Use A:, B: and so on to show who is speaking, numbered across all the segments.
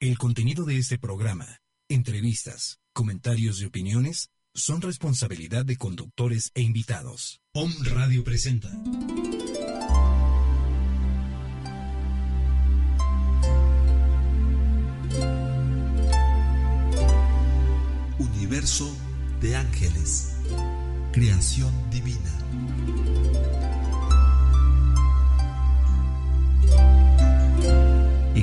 A: El contenido de este programa, entrevistas, comentarios y opiniones son responsabilidad de conductores e invitados. Om Radio presenta.
B: Universo de ángeles. Creación divina.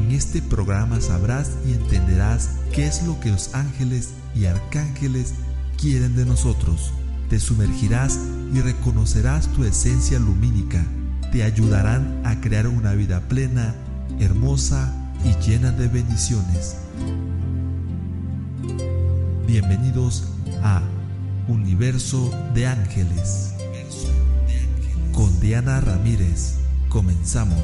B: En este programa sabrás y entenderás qué es lo que los ángeles y arcángeles quieren de nosotros. Te sumergirás y reconocerás tu esencia lumínica. Te ayudarán a crear una vida plena, hermosa y llena de bendiciones. Bienvenidos a Universo de Ángeles. Con Diana Ramírez. Comenzamos.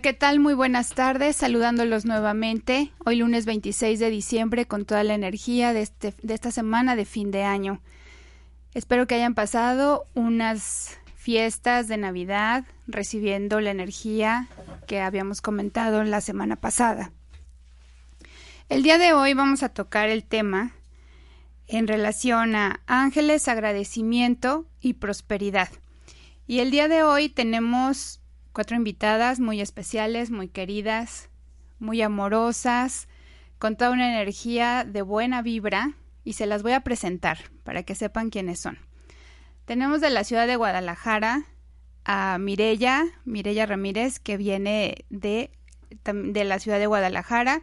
C: ¿Qué tal? Muy buenas tardes, saludándolos nuevamente. Hoy lunes 26 de diciembre con toda la energía de, este, de esta semana de fin de año. Espero que hayan pasado unas fiestas de Navidad recibiendo la energía que habíamos comentado la semana pasada. El día de hoy vamos a tocar el tema en relación a ángeles, agradecimiento y prosperidad. Y el día de hoy tenemos cuatro invitadas muy especiales, muy queridas, muy amorosas, con toda una energía de buena vibra y se las voy a presentar para que sepan quiénes son. Tenemos de la ciudad de Guadalajara a Mirella, Mirella Ramírez, que viene de, de la ciudad de Guadalajara.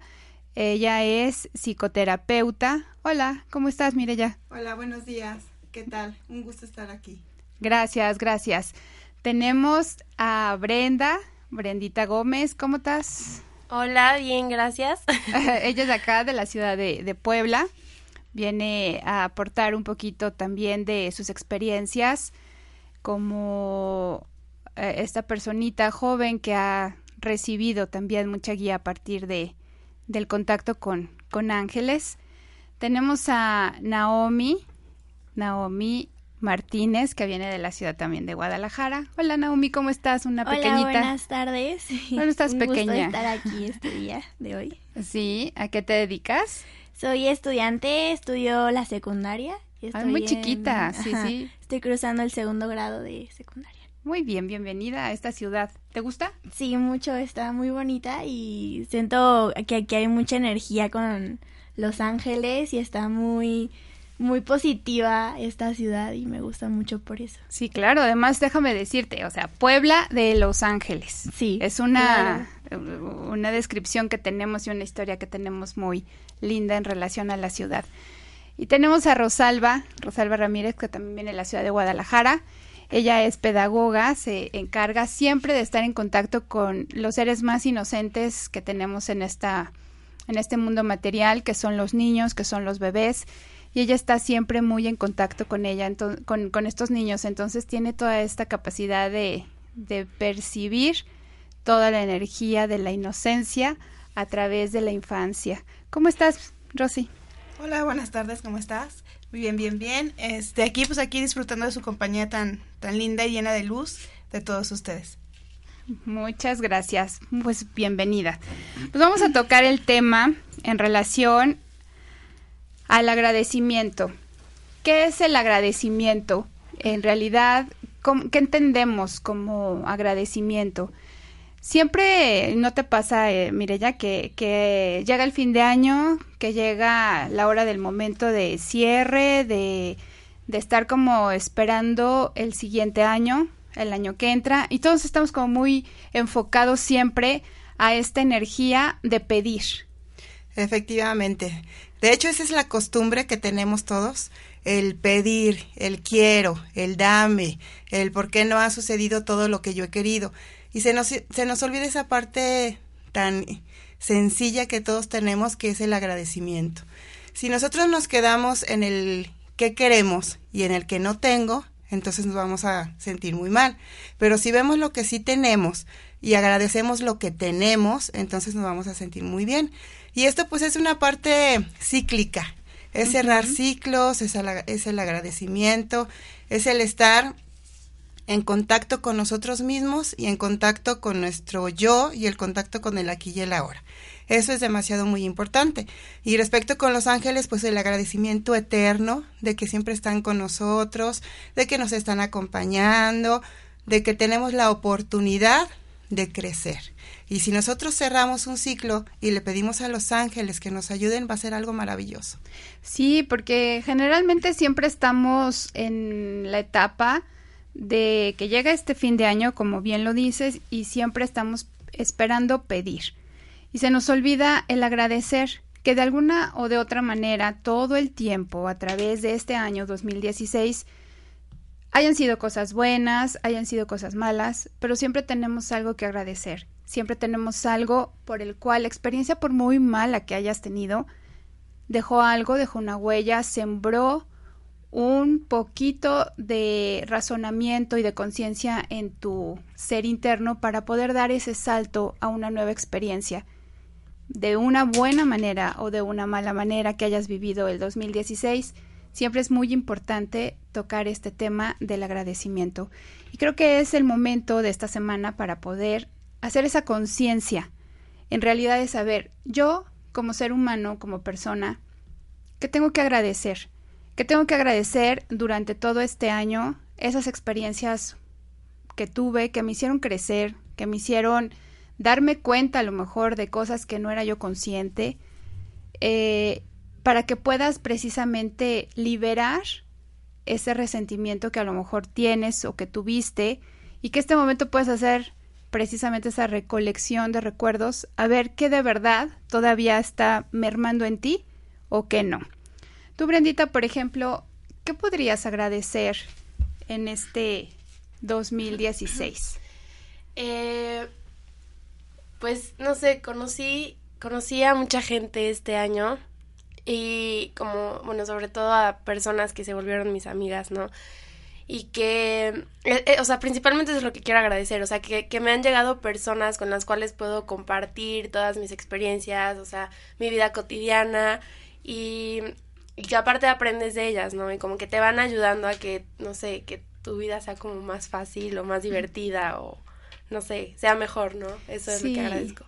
C: Ella es psicoterapeuta. Hola, ¿cómo estás, Mirella?
D: Hola, buenos días. ¿Qué tal? Un gusto estar aquí.
C: Gracias, gracias. Tenemos a Brenda, Brendita Gómez, ¿cómo estás?
E: Hola, bien, gracias.
C: Ella es de acá, de la ciudad de, de, Puebla. Viene a aportar un poquito también de sus experiencias como eh, esta personita joven que ha recibido también mucha guía a partir de, del contacto con, con ángeles. Tenemos a Naomi, Naomi Martínez, que viene de la ciudad también de Guadalajara. Hola Naomi, ¿cómo estás? Una
E: Hola,
C: pequeñita.
E: buenas tardes.
C: ¿Dónde estás
E: Un
C: pequeña?
E: Gusto estar aquí este día de hoy.
C: Sí, ¿a qué te dedicas?
E: Soy estudiante, estudio la secundaria.
C: Ay, muy chiquita, sí,
E: ajá,
C: sí.
E: Estoy cruzando el segundo grado de secundaria.
C: Muy bien, bienvenida a esta ciudad. ¿Te gusta?
E: Sí, mucho, está muy bonita y siento que aquí hay mucha energía con Los Ángeles y está muy muy positiva esta ciudad y me gusta mucho por eso.
C: Sí, claro. Además, déjame decirte, o sea, Puebla de Los Ángeles.
E: Sí.
C: Es una, claro. una descripción que tenemos y una historia que tenemos muy linda en relación a la ciudad. Y tenemos a Rosalba, Rosalba Ramírez, que también viene de la ciudad de Guadalajara. Ella es pedagoga, se encarga siempre de estar en contacto con los seres más inocentes que tenemos en esta en este mundo material, que son los niños, que son los bebés y ella está siempre muy en contacto con ella, con, con, estos niños, entonces tiene toda esta capacidad de, de, percibir toda la energía de la inocencia a través de la infancia. ¿Cómo estás, Rosy?
D: Hola, buenas tardes, ¿cómo estás? Muy bien, bien, bien. Este, aquí, pues aquí disfrutando de su compañía tan, tan linda y llena de luz de todos ustedes.
C: Muchas gracias. Pues bienvenida. Pues vamos a tocar el tema en relación al agradecimiento. ¿Qué es el agradecimiento? En realidad, ¿qué entendemos como agradecimiento? Siempre no te pasa, eh, Mireya, que, que llega el fin de año, que llega la hora del momento de cierre, de, de estar como esperando el siguiente año, el año que entra, y todos estamos como muy enfocados siempre a esta energía de pedir.
D: Efectivamente. De hecho, esa es la costumbre que tenemos todos, el pedir, el quiero, el dame, el por qué no ha sucedido todo lo que yo he querido. Y se nos, se nos olvida esa parte tan sencilla que todos tenemos, que es el agradecimiento. Si nosotros nos quedamos en el qué queremos y en el que no tengo, entonces nos vamos a sentir muy mal. Pero si vemos lo que sí tenemos y agradecemos lo que tenemos, entonces nos vamos a sentir muy bien. Y esto pues es una parte cíclica, es cerrar ciclos, es el agradecimiento, es el estar en contacto con nosotros mismos y en contacto con nuestro yo y el contacto con el aquí y el ahora. Eso es demasiado muy importante. Y respecto con los ángeles, pues el agradecimiento eterno de que siempre están con nosotros, de que nos están acompañando, de que tenemos la oportunidad de crecer. Y si nosotros cerramos un ciclo y le pedimos a los ángeles que nos ayuden, va a ser algo maravilloso.
C: Sí, porque generalmente siempre estamos en la etapa de que llega este fin de año, como bien lo dices, y siempre estamos esperando pedir y se nos olvida el agradecer que de alguna o de otra manera todo el tiempo a través de este año 2016 hayan sido cosas buenas, hayan sido cosas malas, pero siempre tenemos algo que agradecer, siempre tenemos algo por el cual la experiencia por muy mala que hayas tenido dejó algo, dejó una huella, sembró un poquito de razonamiento y de conciencia en tu ser interno para poder dar ese salto a una nueva experiencia. De una buena manera o de una mala manera que hayas vivido el 2016, siempre es muy importante tocar este tema del agradecimiento. Y creo que es el momento de esta semana para poder hacer esa conciencia, en realidad de saber, yo como ser humano, como persona, ¿qué tengo que agradecer? ¿Qué tengo que agradecer durante todo este año? Esas experiencias que tuve, que me hicieron crecer, que me hicieron darme cuenta a lo mejor de cosas que no era yo consciente, eh, para que puedas precisamente liberar ese resentimiento que a lo mejor tienes o que tuviste y que este momento puedes hacer precisamente esa recolección de recuerdos, a ver qué de verdad todavía está mermando en ti o qué no. Tú, Brendita, por ejemplo, ¿qué podrías agradecer en este 2016?
F: Eh, pues no sé, conocí, conocí a mucha gente este año y como, bueno, sobre todo a personas que se volvieron mis amigas, ¿no? Y que, eh, eh, o sea, principalmente es lo que quiero agradecer, o sea, que, que me han llegado personas con las cuales puedo compartir todas mis experiencias, o sea, mi vida cotidiana y, y que aparte aprendes de ellas, ¿no? Y como que te van ayudando a que, no sé, que tu vida sea como más fácil o más divertida o no sé, sea mejor, ¿no? Eso es lo que agradezco.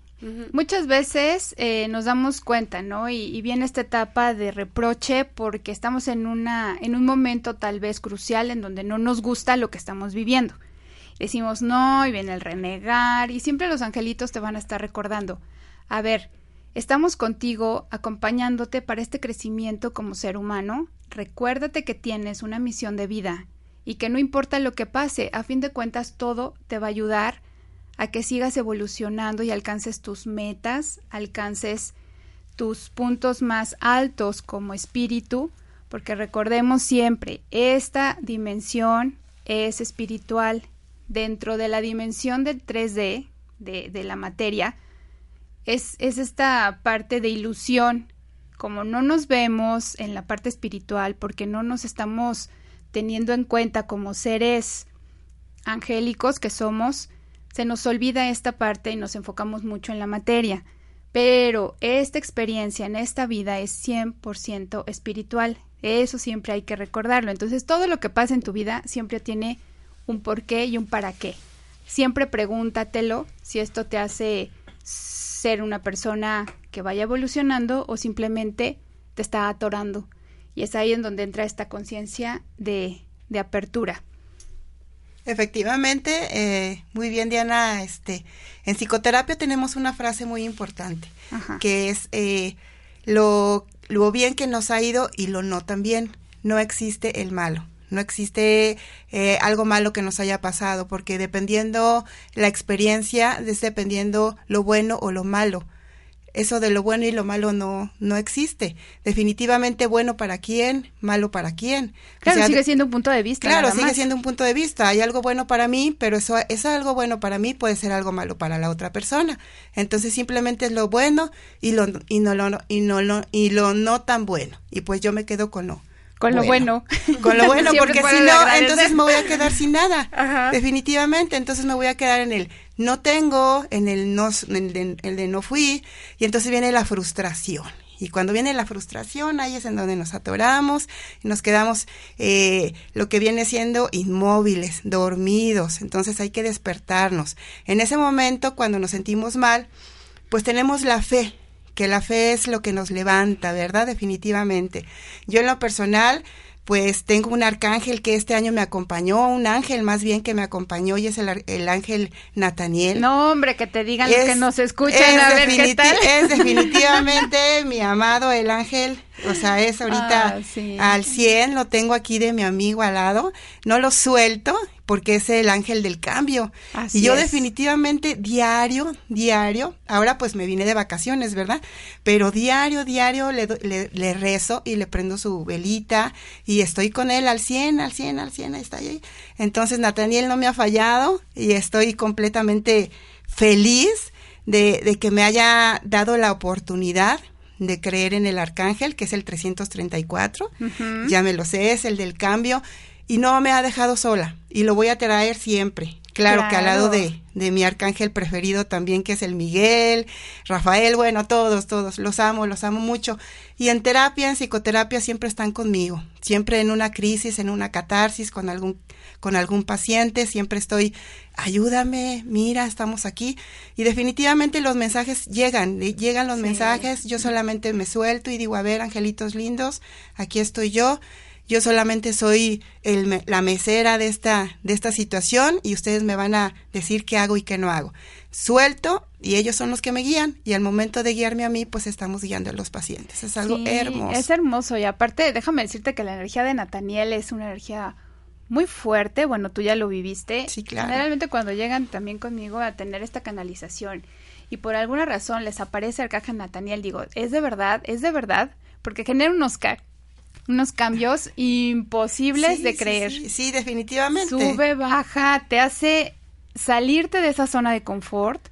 C: Muchas veces eh, nos damos cuenta, ¿no? Y, y, viene esta etapa de reproche porque estamos en una, en un momento tal vez crucial en donde no nos gusta lo que estamos viviendo. Decimos no y viene el renegar y siempre los angelitos te van a estar recordando. A ver, estamos contigo acompañándote para este crecimiento como ser humano. Recuérdate que tienes una misión de vida y que no importa lo que pase, a fin de cuentas todo te va a ayudar a que sigas evolucionando y alcances tus metas, alcances tus puntos más altos como espíritu, porque recordemos siempre, esta dimensión es espiritual. Dentro de la dimensión del 3D, de, de la materia, es, es esta parte de ilusión. Como no nos vemos en la parte espiritual, porque no nos estamos teniendo en cuenta como seres angélicos que somos, se nos olvida esta parte y nos enfocamos mucho en la materia. Pero esta experiencia en esta vida es 100% espiritual. Eso siempre hay que recordarlo. Entonces, todo lo que pasa en tu vida siempre tiene un porqué y un para qué. Siempre pregúntatelo si esto te hace ser una persona que vaya evolucionando o simplemente te está atorando. Y es ahí en donde entra esta conciencia de, de apertura.
D: Efectivamente, eh, muy bien Diana, este, en psicoterapia tenemos una frase muy importante, que es eh, lo, lo bien que nos ha ido y lo no tan bien, no existe el malo, no existe eh, algo malo que nos haya pasado, porque dependiendo la experiencia, dependiendo lo bueno o lo malo, eso de lo bueno y lo malo no, no existe. Definitivamente bueno para quién, malo para quién.
C: Claro, sigue siendo un punto de vista.
D: Claro, sigue siendo un punto de vista. Hay algo bueno para mí, pero eso, eso algo bueno para mí puede ser algo malo para la otra persona. Entonces simplemente es lo bueno y lo, y no lo, y no, lo, y lo no tan bueno. Y pues yo me quedo con lo,
C: Con lo bueno.
D: Con lo bueno, porque si no, entonces me voy a quedar sin nada. Definitivamente, entonces me voy a quedar en el no tengo, en el no, en el de no fui, y entonces viene la frustración. Y cuando viene la frustración, ahí es en donde nos atoramos y nos quedamos eh, lo que viene siendo inmóviles, dormidos. Entonces hay que despertarnos. En ese momento, cuando nos sentimos mal, pues tenemos la fe, que la fe es lo que nos levanta, ¿verdad? Definitivamente. Yo en lo personal, pues tengo un arcángel que este año me acompañó, un ángel más bien que me acompañó y es el, el ángel Nataniel.
C: No, hombre, que te digan que nos escuchan, a ver qué tal.
D: Es definitivamente mi amado el ángel o sea, es ahorita ah, al 100, lo tengo aquí de mi amigo al lado, no lo suelto porque es el ángel del cambio. y yo definitivamente diario, diario, ahora pues me vine de vacaciones, ¿verdad? Pero diario, diario le, le, rezo y le prendo su velita y estoy con él al 100, al 100, al 100, ahí está ahí. Entonces Nathaniel no me ha fallado y estoy completamente feliz de, de que me haya dado la oportunidad de creer en el arcángel, que es el 334, ya me lo sé, es el del cambio, y no me ha dejado sola, y lo voy a traer siempre. Claro, que al lado de, de mi arcángel preferido también, que es el Miguel, Rafael, bueno, todos, todos, los amo, los amo mucho. Y en terapia, en psicoterapia, siempre están conmigo, siempre en una crisis, en una catarsis, con algún, con algún paciente, siempre estoy, ayúdame, mira, estamos aquí. Y definitivamente los mensajes llegan, llegan los mensajes, yo solamente me suelto y digo, a ver, angelitos lindos, aquí estoy yo yo solamente soy el, la mesera de esta, de esta situación y ustedes me van a decir qué hago y qué no hago. Suelto y ellos son los que me guían y al momento de guiarme a mí, pues estamos guiando a los pacientes. Es algo hermoso.
C: Es hermoso y aparte, déjame decirte que la energía de Nathaniel es una energía muy fuerte. Bueno, tú ya lo viviste.
D: Sí, claro.
C: Generalmente cuando llegan también conmigo a tener esta canalización y por alguna razón les aparece el caja Nathaniel, digo, es de verdad, es de verdad, porque genera unos unos cambios imposibles de creer.
D: Sí, definitivamente.
C: Sube, baja, te hace salirte de esa zona de confort,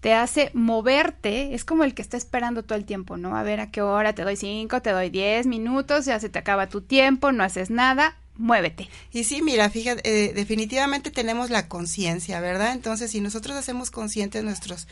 C: te hace moverte, es como el que está esperando todo el tiempo, ¿no? A ver a qué hora te doy cinco, te doy diez minutos, ya se te acaba tu tiempo, no haces nada, muévete.
D: Y sí, mira, fíjate, eh, definitivamente tenemos la conciencia, ¿verdad? Entonces, si nosotros hacemos conscientes nuestros,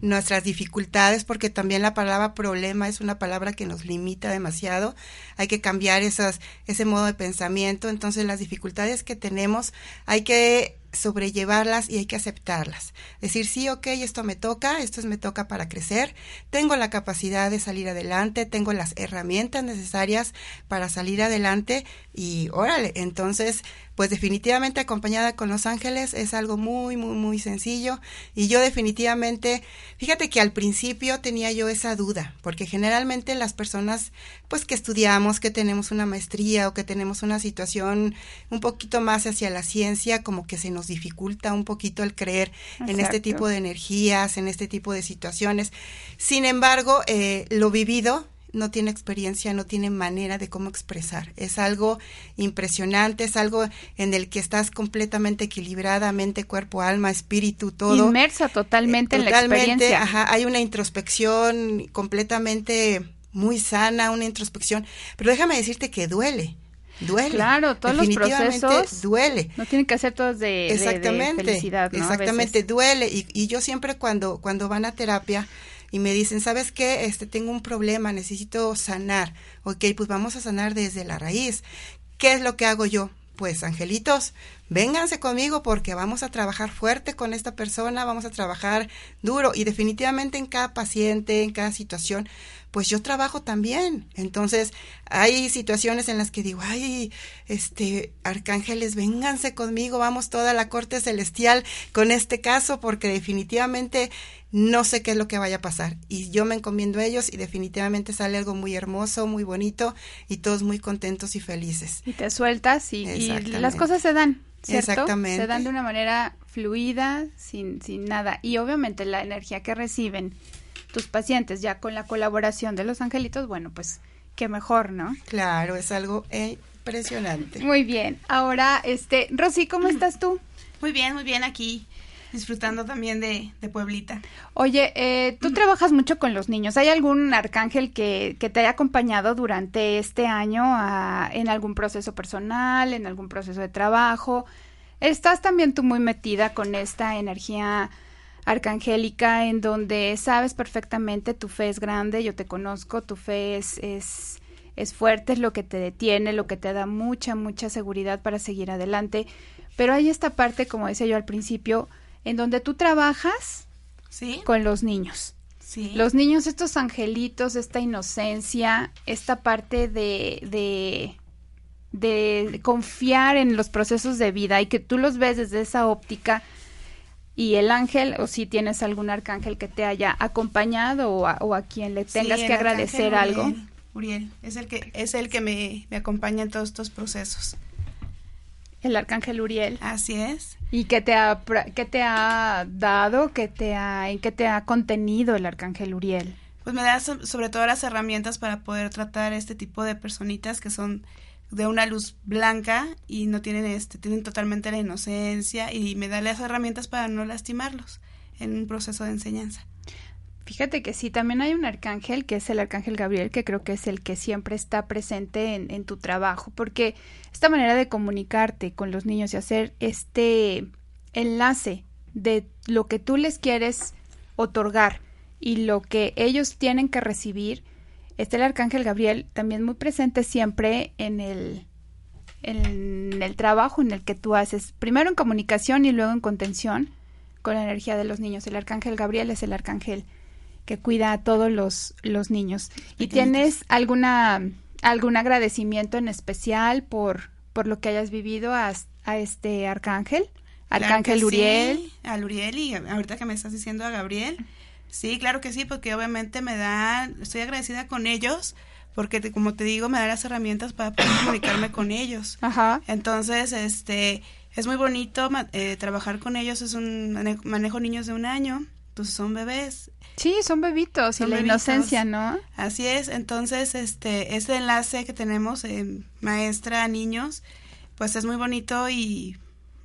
D: nuestras dificultades, porque también la palabra problema es una palabra que nos limita demasiado, hay que cambiar esas, ese modo de pensamiento, entonces las dificultades que tenemos hay que sobrellevarlas y hay que aceptarlas. Decir, sí, ok, esto me toca, esto me toca para crecer, tengo la capacidad de salir adelante, tengo las herramientas necesarias para salir adelante y órale, entonces pues definitivamente acompañada con los ángeles es algo muy, muy, muy sencillo. Y yo definitivamente, fíjate que al principio tenía yo esa duda, porque generalmente las personas, pues que estudiamos, que tenemos una maestría o que tenemos una situación un poquito más hacia la ciencia, como que se nos dificulta un poquito el creer en este tipo de energías, en este tipo de situaciones. Sin embargo, eh, lo vivido no tiene experiencia, no tiene manera de cómo expresar. Es algo impresionante, es algo en el que estás completamente equilibrada, mente, cuerpo, alma, espíritu, todo.
C: Inmersa totalmente, en la experiencia.
D: Ajá, hay una introspección completamente muy sana, una introspección, pero déjame decirte que duele. Duele.
C: Claro, todos los procesos
D: duele.
C: No tienen que ser todos de, exactamente, felicidad,
D: Exactamente, duele. Y, y yo siempre cuando, cuando van a terapia, y me dicen, ¿sabes qué? Este, tengo un problema, necesito sanar. Ok, pues vamos a sanar desde la raíz. ¿Qué es lo que hago yo? Pues, angelitos, vénganse conmigo porque vamos a trabajar fuerte con esta persona, vamos a trabajar duro y definitivamente en cada paciente, en cada situación, pues yo trabajo también. Entonces, hay situaciones en las que digo, ay, este, arcángeles, vénganse conmigo, vamos toda la corte celestial con este caso porque definitivamente no sé qué es lo que vaya a pasar. Y yo me encomiendo a ellos y definitivamente sale algo muy hermoso, muy bonito y todos muy contentos y felices.
C: Y te sueltas y, las cosas se dan. ¿cierto? Exactamente. Se dan de una manera fluida, sin, sin nada. Y obviamente la energía que reciben tus pacientes ya con la colaboración de los angelitos, bueno, pues qué mejor, ¿no?
D: Claro, es algo impresionante.
C: Muy bien. Ahora, este, Rosy, ¿cómo estás tú?
G: Muy bien, muy bien aquí disfrutando también de, de Pueblita.
C: Oye, eh, tú trabajas mucho con los niños. ¿Hay algún arcángel que, que te haya acompañado durante este año a, en algún proceso personal, en algún proceso de trabajo? ¿Estás también tú muy metida con esta energía arcangélica en donde sabes perfectamente tu fe es grande, yo te conozco, tu fe es, es, es fuerte, es lo que te detiene, lo que te da mucha, mucha seguridad para seguir adelante. Pero hay esta parte, como decía yo al principio, en donde tú trabajas
G: ¿Sí?
C: con los niños.
G: Sí.
C: Los niños, estos angelitos, esta inocencia, esta parte de, de, de confiar en los procesos de vida y que tú los ves desde esa óptica y el ángel, o si tienes algún arcángel que te haya acompañado o a, o a quien le tengas
G: Sí,
C: que agradecer algo.
G: Uriel, Uriel, es el que, es el que me, me acompaña en todos estos procesos.
C: El arcángel Uriel.
G: Así es.
C: ¿Y qué te ha, qué te ha dado? ¿Qué te ha, ¿En qué te ha contenido el arcángel Uriel?
G: Pues me da so- sobre todo las herramientas para poder tratar este tipo de personitas que son de una luz blanca y no tienen este, tienen totalmente la inocencia y me da las herramientas para no lastimarlos en un proceso de enseñanza.
C: Fíjate que sí, también hay un arcángel que es el arcángel Gabriel, que creo que es el que siempre está presente en, en tu trabajo, porque esta manera de comunicarte con los niños y hacer este enlace de lo que tú les quieres otorgar y lo que ellos tienen que recibir, está el arcángel Gabriel también muy presente siempre en el en el trabajo en el que tú haces, primero en comunicación y luego en contención con la energía de los niños. El arcángel Gabriel es el arcángel que cuida a todos los, los niños. ¿Y tienes alguna algún agradecimiento en especial por, por lo que hayas vivido a, a este arcángel? Arcángel Uriel.
G: Sí, al Uriel y ahorita que me estás diciendo a Gabriel. Sí, claro que sí, porque obviamente me da, estoy agradecida con ellos, porque te- como te digo, me da las herramientas para poder comunicarme con ellos.
C: Ajá.
G: Entonces, este, es muy bonito eh, trabajar con ellos, es un mane- manejo niños de un año, entonces son bebés,
C: Sí, son bebitos
G: Son
C: y la
G: bebitos.
C: inocencia, ¿no?
G: así es, entonces, este, ese enlace que tenemos, eh, maestra niños, pues es muy bonito y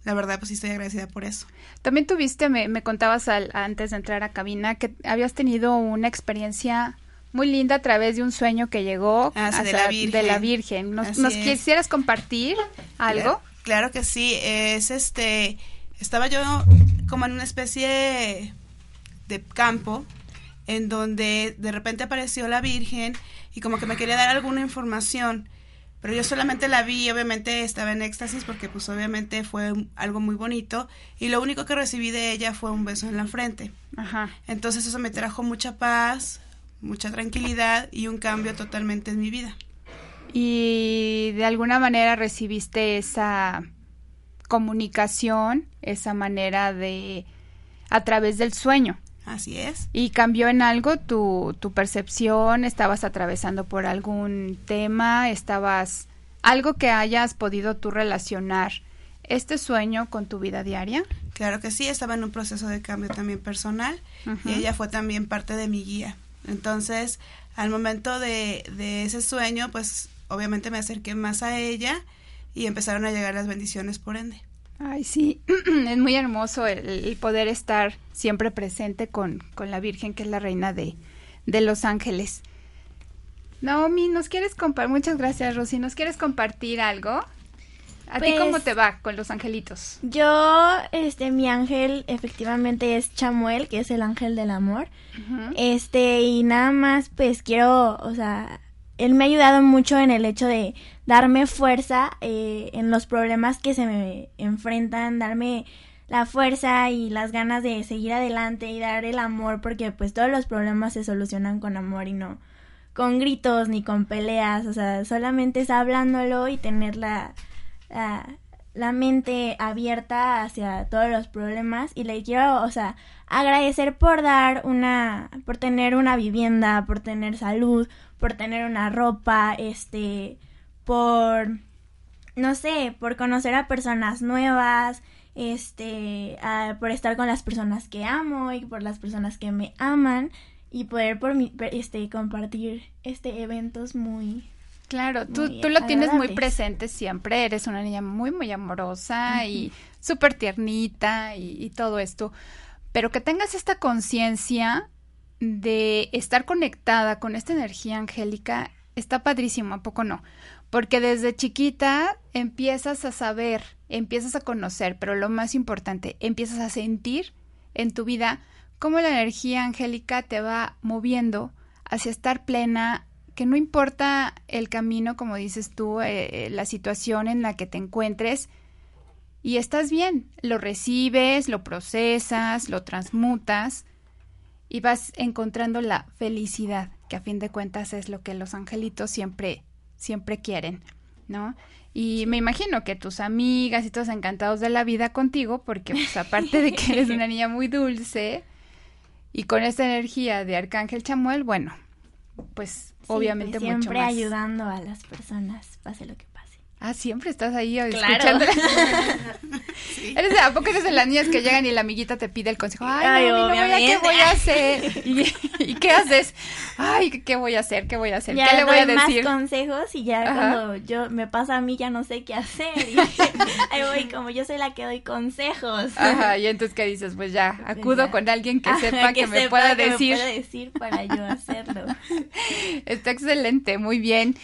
G: la verdad, pues sí estoy agradecida por eso.
C: También tuviste, me, me contabas al- antes de entrar a cabina, que habías tenido una experiencia muy linda a través de un sueño que llegó
G: Ah, sí, de la Virgen.
C: de la Virgen. ¿Nos, quisieras compartir algo?
G: Claro, claro que sí, es este, estaba yo como en una especie de campo en donde de repente apareció la Virgen y como que me quería dar alguna información, pero yo solamente la vi, y obviamente estaba en éxtasis porque pues obviamente fue algo muy bonito y lo único que recibí de ella fue un beso en la frente.
C: Ajá.
G: Entonces eso me trajo mucha paz, mucha tranquilidad y un cambio totalmente en mi vida.
C: Y de alguna manera recibiste esa comunicación, esa manera de a través del sueño.
G: Así es.
C: ¿Y cambió en algo tu, tu percepción? ¿Estabas atravesando por algún tema? ¿Estabas algo que hayas podido tú relacionar este sueño con tu vida diaria?
G: Claro que sí, estaba en un proceso de cambio también personal y ella fue también parte de mi guía. Entonces, al momento de, de ese sueño, pues obviamente me acerqué más a ella y empezaron a llegar las bendiciones por ende.
C: Ay, sí, es muy hermoso el, el poder estar siempre presente con, con la Virgen, que es la reina de, de los ángeles. Naomi, ¿nos quieres compartir? Muchas gracias, Rosy. ¿Nos quieres compartir algo? ¿A ti
E: Pues-
C: cómo te va con los angelitos?
E: Yo, este, mi ángel efectivamente es Chamuel, que es el ángel del amor. Este, y nada más, pues quiero, o sea, él me ha ayudado mucho en el hecho de darme fuerza eh, en los problemas que se me enfrentan, darme la fuerza y las ganas de seguir adelante y dar el amor, porque pues todos los problemas se solucionan con amor y no con gritos ni con peleas, o sea, solamente es hablándolo y tener la, la, la mente abierta hacia todos los problemas. Y le quiero, o sea, agradecer por dar una, por tener una vivienda, por tener salud, por tener una ropa, este, por, no sé, por conocer a personas nuevas, este, a- por estar con las personas que amo y por las personas que me aman y poder por mi, este, compartir, este, eventos muy,
C: Claro, tú, tú lo tienes muy presente siempre, eres una niña muy, muy amorosa y súper tiernita y, y, todo esto, pero que tengas esta conciencia de estar conectada con esta energía angélica está padrísimo, ¿a poco no? Porque desde chiquita empiezas a saber, empiezas a conocer, pero lo más importante, empiezas a sentir en tu vida cómo la energía angélica te va moviendo hacia estar plena, que no importa el camino, como dices tú, eh, la situación en la que te encuentres, y estás bien, lo recibes, lo procesas, lo transmutas y vas encontrando la felicidad, que a fin de cuentas es lo que los angelitos siempre, siempre quieren, ¿no? Y me imagino que tus amigas y todos encantados de la vida contigo, porque pues aparte de que eres una niña muy dulce y con esa energía de Arcángel Chamuel, bueno, pues obviamente
E: pues,
C: mucho
E: siempre ayudando a las personas, pase lo que
C: Ah, siempre estás ahí escuchando. ¿Eres, ¿A poco eres de las niñas que llegan y la amiguita te pide el consejo? Ay, Ay ¿qué voy a hacer? ¿Y, qué haces? Ay, ¿qué voy a hacer? ¿Qué voy a hacer? ¿Qué le voy a decir?
E: más consejos y ya cuando yo me pasa a mí ya no sé qué hacer. Y ahí voy, como yo soy la que doy consejos.
C: Ajá, y entonces ¿qué dices? Pues ya, pues acudo con alguien que sepa que, me pueda decir.
E: Me pueda decir para yo hacerlo.
C: Está excelente, muy bien.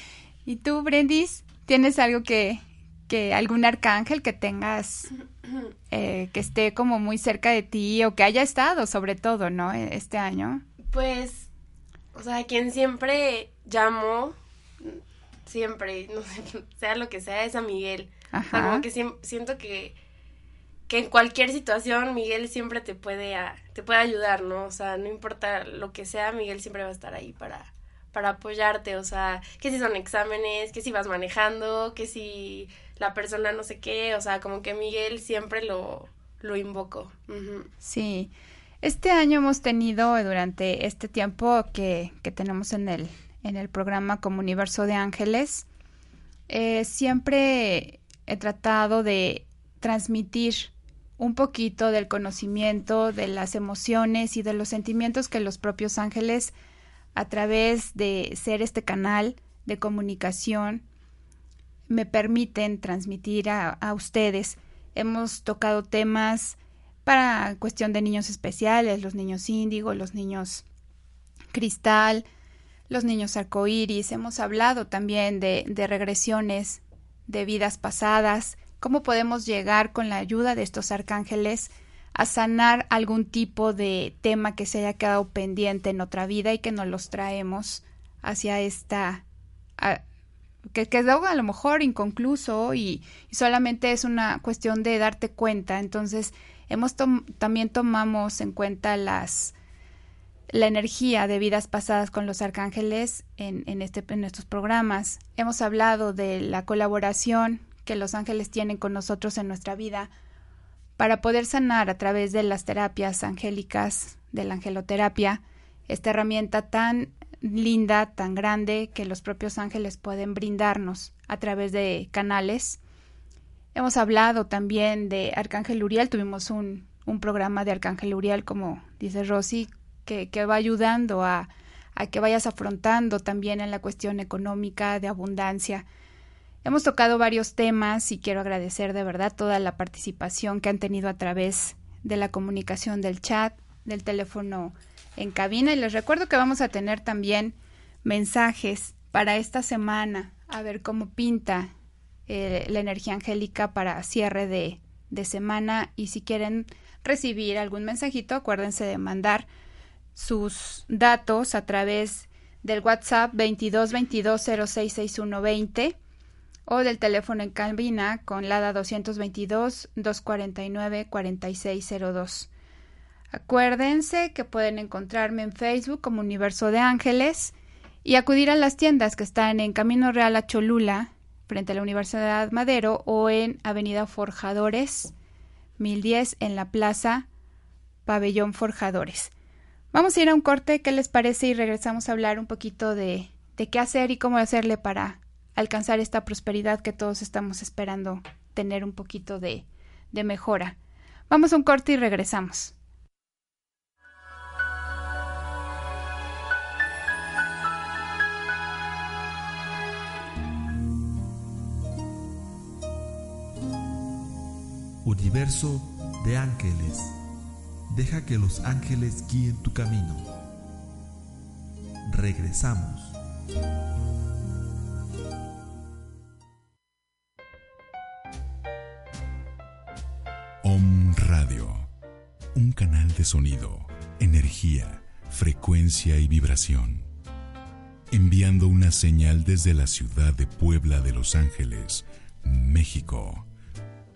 C: ¿Y tú, Brendis? ¿Tienes algo que, que algún arcángel que tengas eh, que esté como muy cerca de ti o que haya estado sobre todo, ¿no? E, este año.
F: Pues, o sea, quien siempre llamo, siempre, no sé, sea lo que sea, es a Miguel. Ajá. como que siento que, que en cualquier situación Miguel siempre te puede, te puede ayudar, ¿no? O sea, no importa lo que sea, Miguel siempre va a estar ahí para, para apoyarte, o sea, que si son exámenes, que si vas manejando, que si la persona no sé qué, o sea, como que Miguel siempre lo, lo invoco.
C: Sí, este año hemos tenido durante este tiempo que, que tenemos en el, en el programa como Universo de Ángeles, eh, siempre he tratado de transmitir un poquito del conocimiento, de las emociones y de los sentimientos que los propios ángeles a través de ser este canal de comunicación me permiten transmitir a, ustedes. Hemos tocado temas para cuestión de niños especiales, los niños índigo, los niños cristal, los niños arcoíris. Hemos hablado también de, de regresiones de vidas pasadas, cómo podemos llegar con la ayuda de estos arcángeles a sanar algún tipo de tema que se haya quedado pendiente en otra vida y que nos los traemos hacia esta que quedó a lo mejor inconcluso y, solamente es una cuestión de darte cuenta entonces hemos también tomamos en cuenta las la energía de vidas pasadas con los arcángeles en, en, este, en estos programas. Hemos hablado de la colaboración que los ángeles tienen con nosotros en nuestra vida para poder sanar a través de las terapias angélicas, de la angeloterapia, esta herramienta tan linda, tan grande que los propios ángeles pueden brindarnos a través de canales. Hemos hablado también de Arcángel Uriel, tuvimos un, un programa de Arcángel Uriel, como dice Rosy, que, que va ayudando a, a que vayas afrontando también en la cuestión económica, de abundancia, Hemos tocado varios temas y quiero agradecer de verdad toda la participación que han tenido a través de la comunicación del chat, del teléfono en cabina. Y les recuerdo que vamos a tener también mensajes para esta semana, a ver cómo pinta eh, la energía angélica para cierre de, de semana. Y si quieren recibir algún mensajito, acuérdense de mandar sus datos a través del WhatsApp 22 22 o del teléfono en cabina con LADA 222-249-4602. Acuérdense que pueden encontrarme en Facebook como Universo de Ángeles y acudir a las tiendas que están en Camino Real a Cholula, frente a la Universidad Madero, o en Avenida Forjadores, 1010, en la Plaza Pabellón Forjadores. Vamos a ir a un corte, ¿qué les parece? Y regresamos a hablar un poquito de, de qué hacer y cómo hacerle para alcanzar esta prosperidad que todos estamos esperando tener un poquito de, de mejora. Vamos a un corte y regresamos.
B: Universo de ángeles, deja que los ángeles guíen tu camino. Regresamos.
H: Om Radio, un canal de sonido, energía, frecuencia y vibración, enviando una señal desde la ciudad de Puebla de Los Ángeles, México,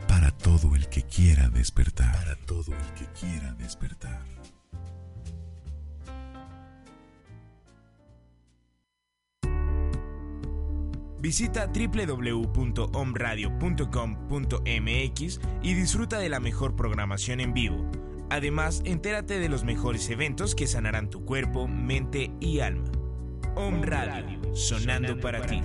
H: para todo el que quiera despertar. Para todo el que quiera despertar.
I: Visita www.omradio.com.mx y disfruta de la mejor programación en vivo. Además, entérate de los mejores eventos que sanarán tu cuerpo, mente y alma. Om Radio, sonando para ti.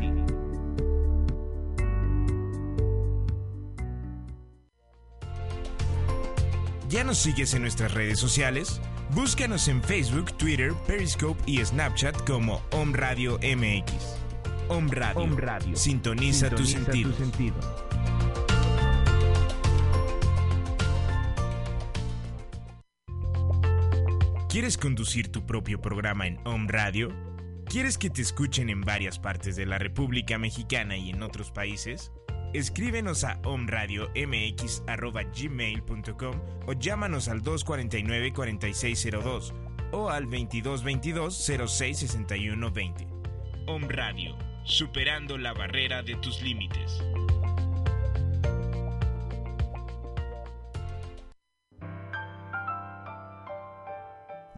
I: ¿Ya nos sigues en nuestras redes sociales? Búscanos en Facebook, Twitter, Periscope y Snapchat como Om Radio MX. Om Radio. Sintoniza, tu sentido. ¿Quieres conducir tu propio programa en Om Radio? ¿Quieres que te escuchen en varias partes de la República Mexicana y en otros países? Escríbenos a omradiomx.gmail.com o llámanos al 249-4602 o al 2222-066120. Om Radio, superando la barrera de tus límites.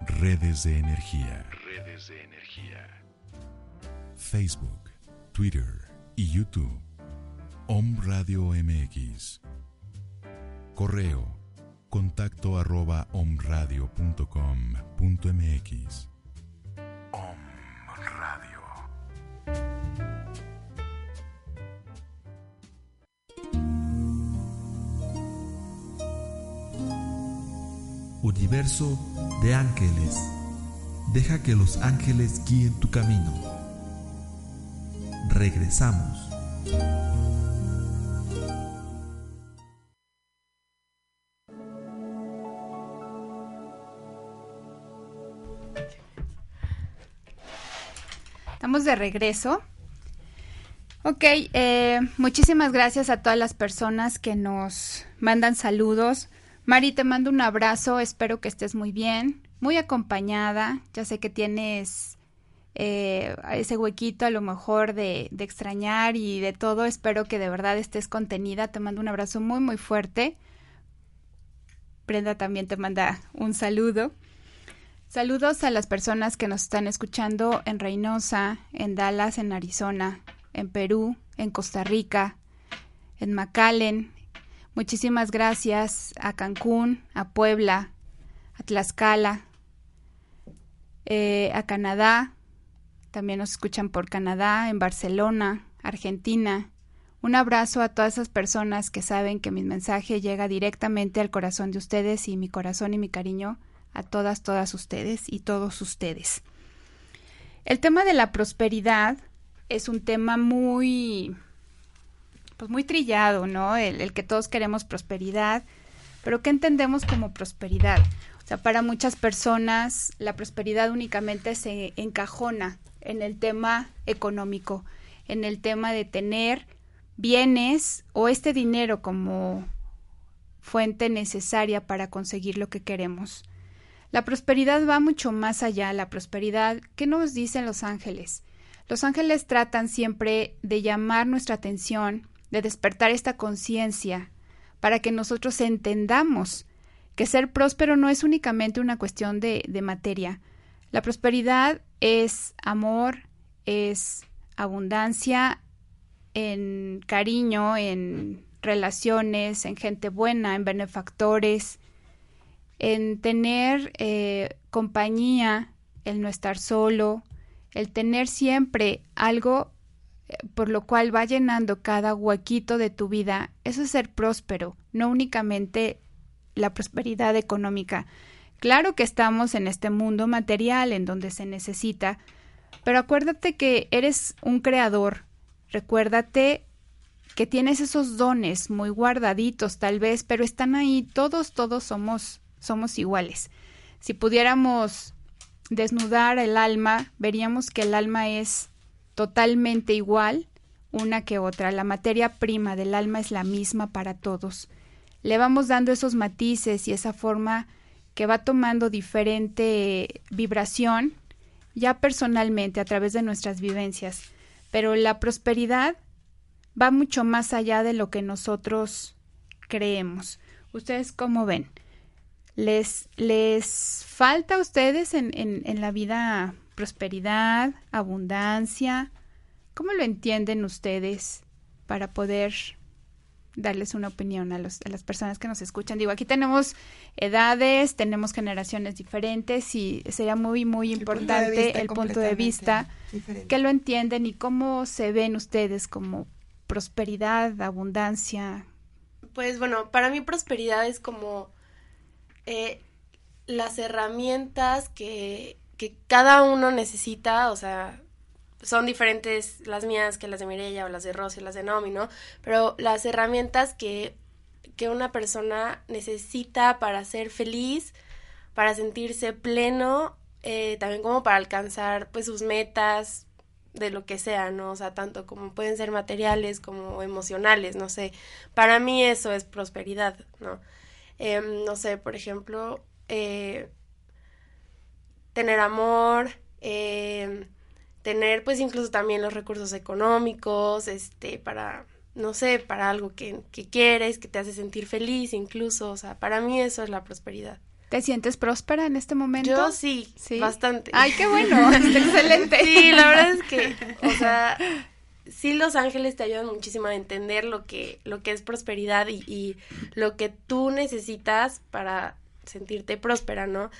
H: Redes de energía. Redes de energía. Facebook, Twitter y YouTube. Om Radio MX. Correo. Contacto arroba omradio.com.mx.
B: Universo de ángeles, deja que los ángeles guíen tu camino. Regresamos.
C: Estamos de regreso. Ok, eh, muchísimas gracias a todas las personas que nos mandan saludos. Mari, te mando un abrazo, espero que estés muy bien, muy acompañada. Ya sé que tienes eh, ese huequito a lo mejor de, de extrañar y de todo. Espero que de verdad estés contenida. Te mando un abrazo muy, muy fuerte. Brenda también te manda un saludo. Saludos a las personas que nos están escuchando en Reynosa, en Dallas, en Arizona, en Perú, en Costa Rica, en McAllen. Muchísimas gracias a Cancún, a Puebla, a Tlaxcala, eh, a Canadá. También nos escuchan por Canadá, en Barcelona, Argentina. Un abrazo a todas esas personas que saben que mi mensaje llega directamente al corazón de ustedes y mi corazón y mi cariño a todas, todas ustedes y todos ustedes. El tema de la prosperidad es un tema muy, pues muy trillado, ¿no? El, que todos queremos prosperidad, pero ¿qué entendemos como prosperidad? O sea, para muchas personas la prosperidad únicamente se encajona en el tema económico, en el tema de tener bienes o este dinero como fuente necesaria para conseguir lo que queremos. La prosperidad va mucho más allá. La prosperidad, ¿qué nos dicen los ángeles? Los ángeles tratan siempre de llamar nuestra atención, de despertar esta conciencia, para que nosotros entendamos que ser próspero no es únicamente una cuestión de, de materia. La prosperidad es amor, es abundancia en cariño, en relaciones, en gente buena, en benefactores, en tener eh, compañía, el no estar solo, el tener siempre algo por lo cual va llenando cada huequito de tu vida, eso es ser próspero, no únicamente la prosperidad económica. Claro que estamos en este mundo material en donde se necesita, pero acuérdate que eres un creador, recuérdate que tienes esos dones muy guardaditos tal vez, pero están ahí, todos, todos somos, somos iguales. Si pudiéramos desnudar el alma, veríamos que el alma es totalmente igual una que otra. La materia prima del alma es la misma para todos. Le vamos dando esos matices y esa forma que va tomando diferente vibración ya personalmente a través de nuestras vivencias. Pero la prosperidad va mucho más allá de lo que nosotros creemos. ¿Ustedes cómo ven? ¿Les, les falta a ustedes en, en, en la vida prosperidad, abundancia? ¿Cómo lo entienden ustedes para poder darles una opinión a, los, a las personas que nos escuchan? Digo, aquí tenemos edades, tenemos generaciones diferentes y sería muy, muy importante el punto de vista, que lo entienden y cómo se ven ustedes como prosperidad, abundancia?
F: Pues bueno, para mí prosperidad es como eh, las herramientas que, que cada uno necesita, o sea, son diferentes las mías que las de Mireya o las de Rosy, las de Naomi, ¿no? Pero las herramientas que, que una persona necesita para ser feliz, para sentirse pleno, eh, también como para alcanzar pues sus metas, de lo que sea, ¿no? O sea, tanto como pueden ser materiales como emocionales, no sé. Para mí eso es prosperidad, ¿no? Em, no sé, por ejemplo, eh, tener amor, em, tener pues incluso también los recursos económicos, este, para, no sé, para algo que, que quieres, que te hace sentir feliz incluso, o sea, para mí eso es la prosperidad.
C: ¿Te sientes próspera en este momento?
F: Yo sí, sí. bastante.
C: Ay, qué bueno, excelente.
F: Sí, la verdad es que, o sea, sí los ángeles te ayudan muchísimo a entender lo que, lo que es prosperidad y, y lo que tú necesitas para sentirte próspera, ¿no?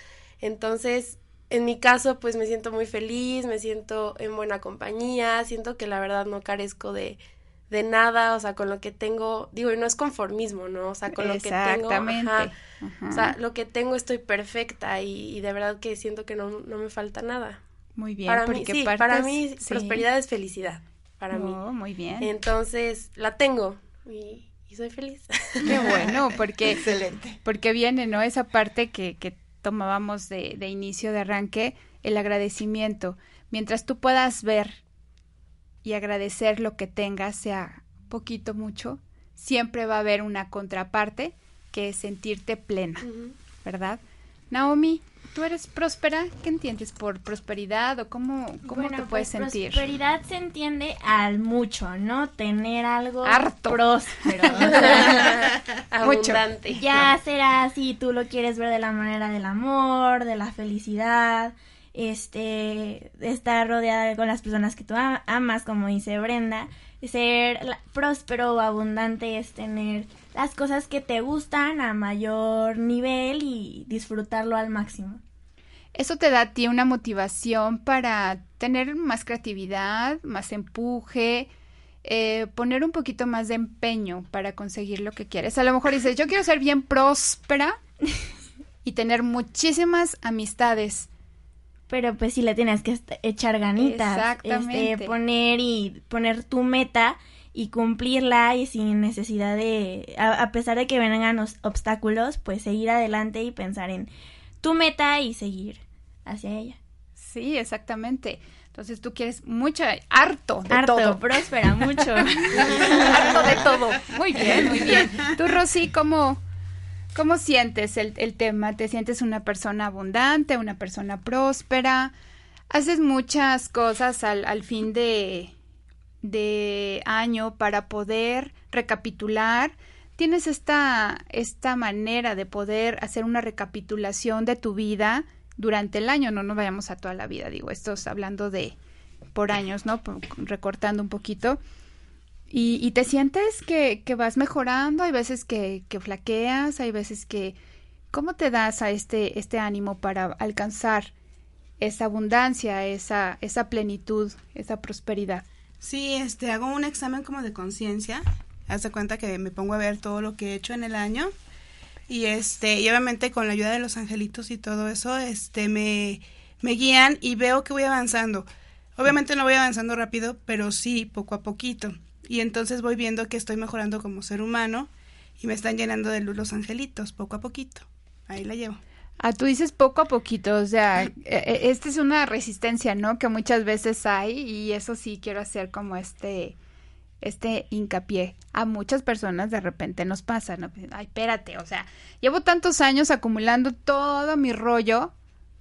F: Entonces, en mi caso, pues me siento muy feliz, me siento en buena compañía, siento que la verdad no carezco de, de nada, o sea, con lo que tengo, digo, y no es conformismo, ¿no? O sea, con lo que tengo, ajá, o sea, lo que tengo estoy perfecta y, de verdad que siento que no, no, me falta nada.
C: Muy bien,
F: para mí, sí, para mí prosperidad es felicidad, para mí.
C: Oh, muy bien.
F: Entonces, la tengo y, soy feliz.
C: Qué bueno, porque,
D: Excelente.
C: porque viene, ¿no? Esa parte que, que tomábamos de, de inicio, de arranque, el agradecimiento. Mientras tú puedas ver y agradecer lo que tengas, sea poquito, mucho, siempre va a haber una contraparte que es sentirte plena, ¿verdad? Naomi, ¿tú eres próspera? ¿Qué entiendes por prosperidad o cómo, cómo
E: bueno,
C: te puedes
E: pues,
C: sentir?
E: Prosperidad se entiende al mucho, ¿no? Tener algo
C: Harto.
E: próspero.
F: Abundante.
E: ya será si tú lo quieres ver de la manera del amor, de la felicidad, este, estar rodeada con las personas que tú amas, como dice Brenda, ser próspero o abundante es tener las cosas que te gustan a mayor nivel y disfrutarlo al máximo.
C: Eso te da a ti una motivación para tener más creatividad, más empuje, eh, poner un poquito más de empeño para conseguir lo que quieres. A lo mejor dices, yo quiero ser bien próspera y tener muchísimas amistades
E: pero pues sí le tienes que echar ganitas.
C: Exactamente.
E: Este, poner y poner tu meta y cumplirla y sin necesidad de, a, a pesar de que vengan los obstáculos, pues seguir adelante y pensar en tu meta y seguir hacia ella.
C: Sí, exactamente. Entonces tú quieres mucho, harto de
E: Harto,
C: todo.
E: próspera, mucho.
C: harto de todo. Muy bien, muy bien. Tú, Rosy, ¿cómo, cómo sientes el, el tema? ¿Te sientes una persona abundante, una persona próspera? ¿Haces muchas cosas al, al fin de, de año para poder recapitular? ¿Tienes esta, esta manera de poder hacer una recapitulación de tu vida durante el año? No nos vayamos a toda la vida, digo, esto es hablando de por años, ¿no? Recortando un poquito. Y, y te sientes que, que vas mejorando, hay veces que, que flaqueas, hay veces que... ¿Cómo te das a este, este ánimo para alcanzar esa abundancia, esa, esa plenitud, esa prosperidad?
G: Sí, este, hago un examen como de conciencia. Haz de cuenta que me pongo a ver todo lo que he hecho en el año. Y este, y obviamente con la ayuda de los angelitos y todo eso, este, me, me guían y veo que voy avanzando. Obviamente no voy avanzando rápido, pero sí, poco a poquito. y entonces voy viendo que estoy mejorando como ser humano y me están llenando de luz los angelitos, poco a poquito. Ahí la llevo.
C: Ah, tú dices poco a poquito, o sea, e- e- esta es una resistencia, ¿no? Que muchas veces hay y eso sí quiero hacer como este, este hincapié. A muchas personas de repente nos pasa, ¿no? Ay, espérate, o sea, llevo tantos años acumulando todo mi rollo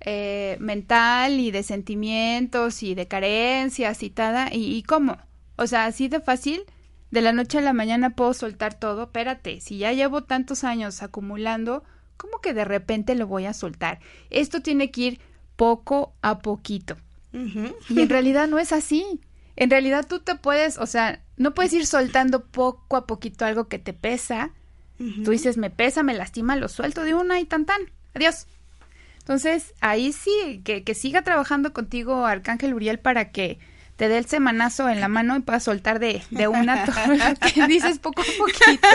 C: eh, mental y de sentimientos y de carencias y tada, y, y cómo, o sea, así de fácil, de la noche a la mañana puedo soltar todo, espérate, si ya llevo tantos años acumulando, ¿cómo que de repente lo voy a soltar? Esto tiene que ir poco a poquito. Y en realidad no es así. En realidad tú te puedes, o sea, no puedes ir soltando poco a poquito algo que te pesa. Tú dices, me pesa, me lastima, lo suelto de una y tan tan. Adiós. Entonces, ahí sí, que, que siga trabajando contigo Arcángel Uriel para que te dé el semanazo en la mano y puedas soltar de, de una todo lo que dices poco a poquito.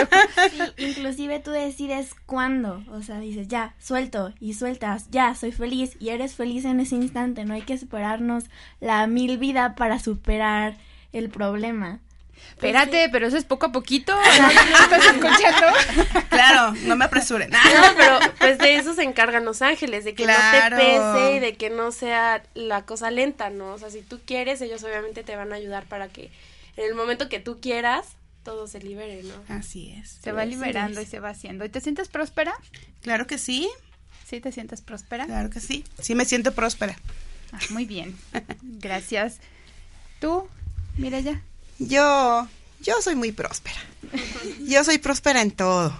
E: Sí, inclusive tú decides cuándo, o sea, dices, ya, suelto y sueltas, ya, soy feliz y eres feliz en ese instante, no hay que esperarnos la mil vida para superar el problema.
C: Espérate, pero eso es poco a poquito. ¿no? ¿Estás escuchando?
G: Claro, no me apresuren.
F: No, pero pues de eso se encargan los ángeles, de que
G: Claro.
F: no te pese y de que no sea la cosa lenta, ¿no? O sea, si tú quieres, ellos obviamente te van a ayudar para que en el momento que tú quieras, todo se libere, ¿no?
G: Así es.
C: Se va liberando y se va haciendo. ¿Y te sientes próspera?
G: Claro que sí,
C: ¿Sí te sientes próspera?
G: claro que sí. Sí me siento próspera.
C: Ah, muy bien. Gracias. ¿Tú, Mireya?
D: Yo, yo soy muy próspera. Yo soy próspera en todo.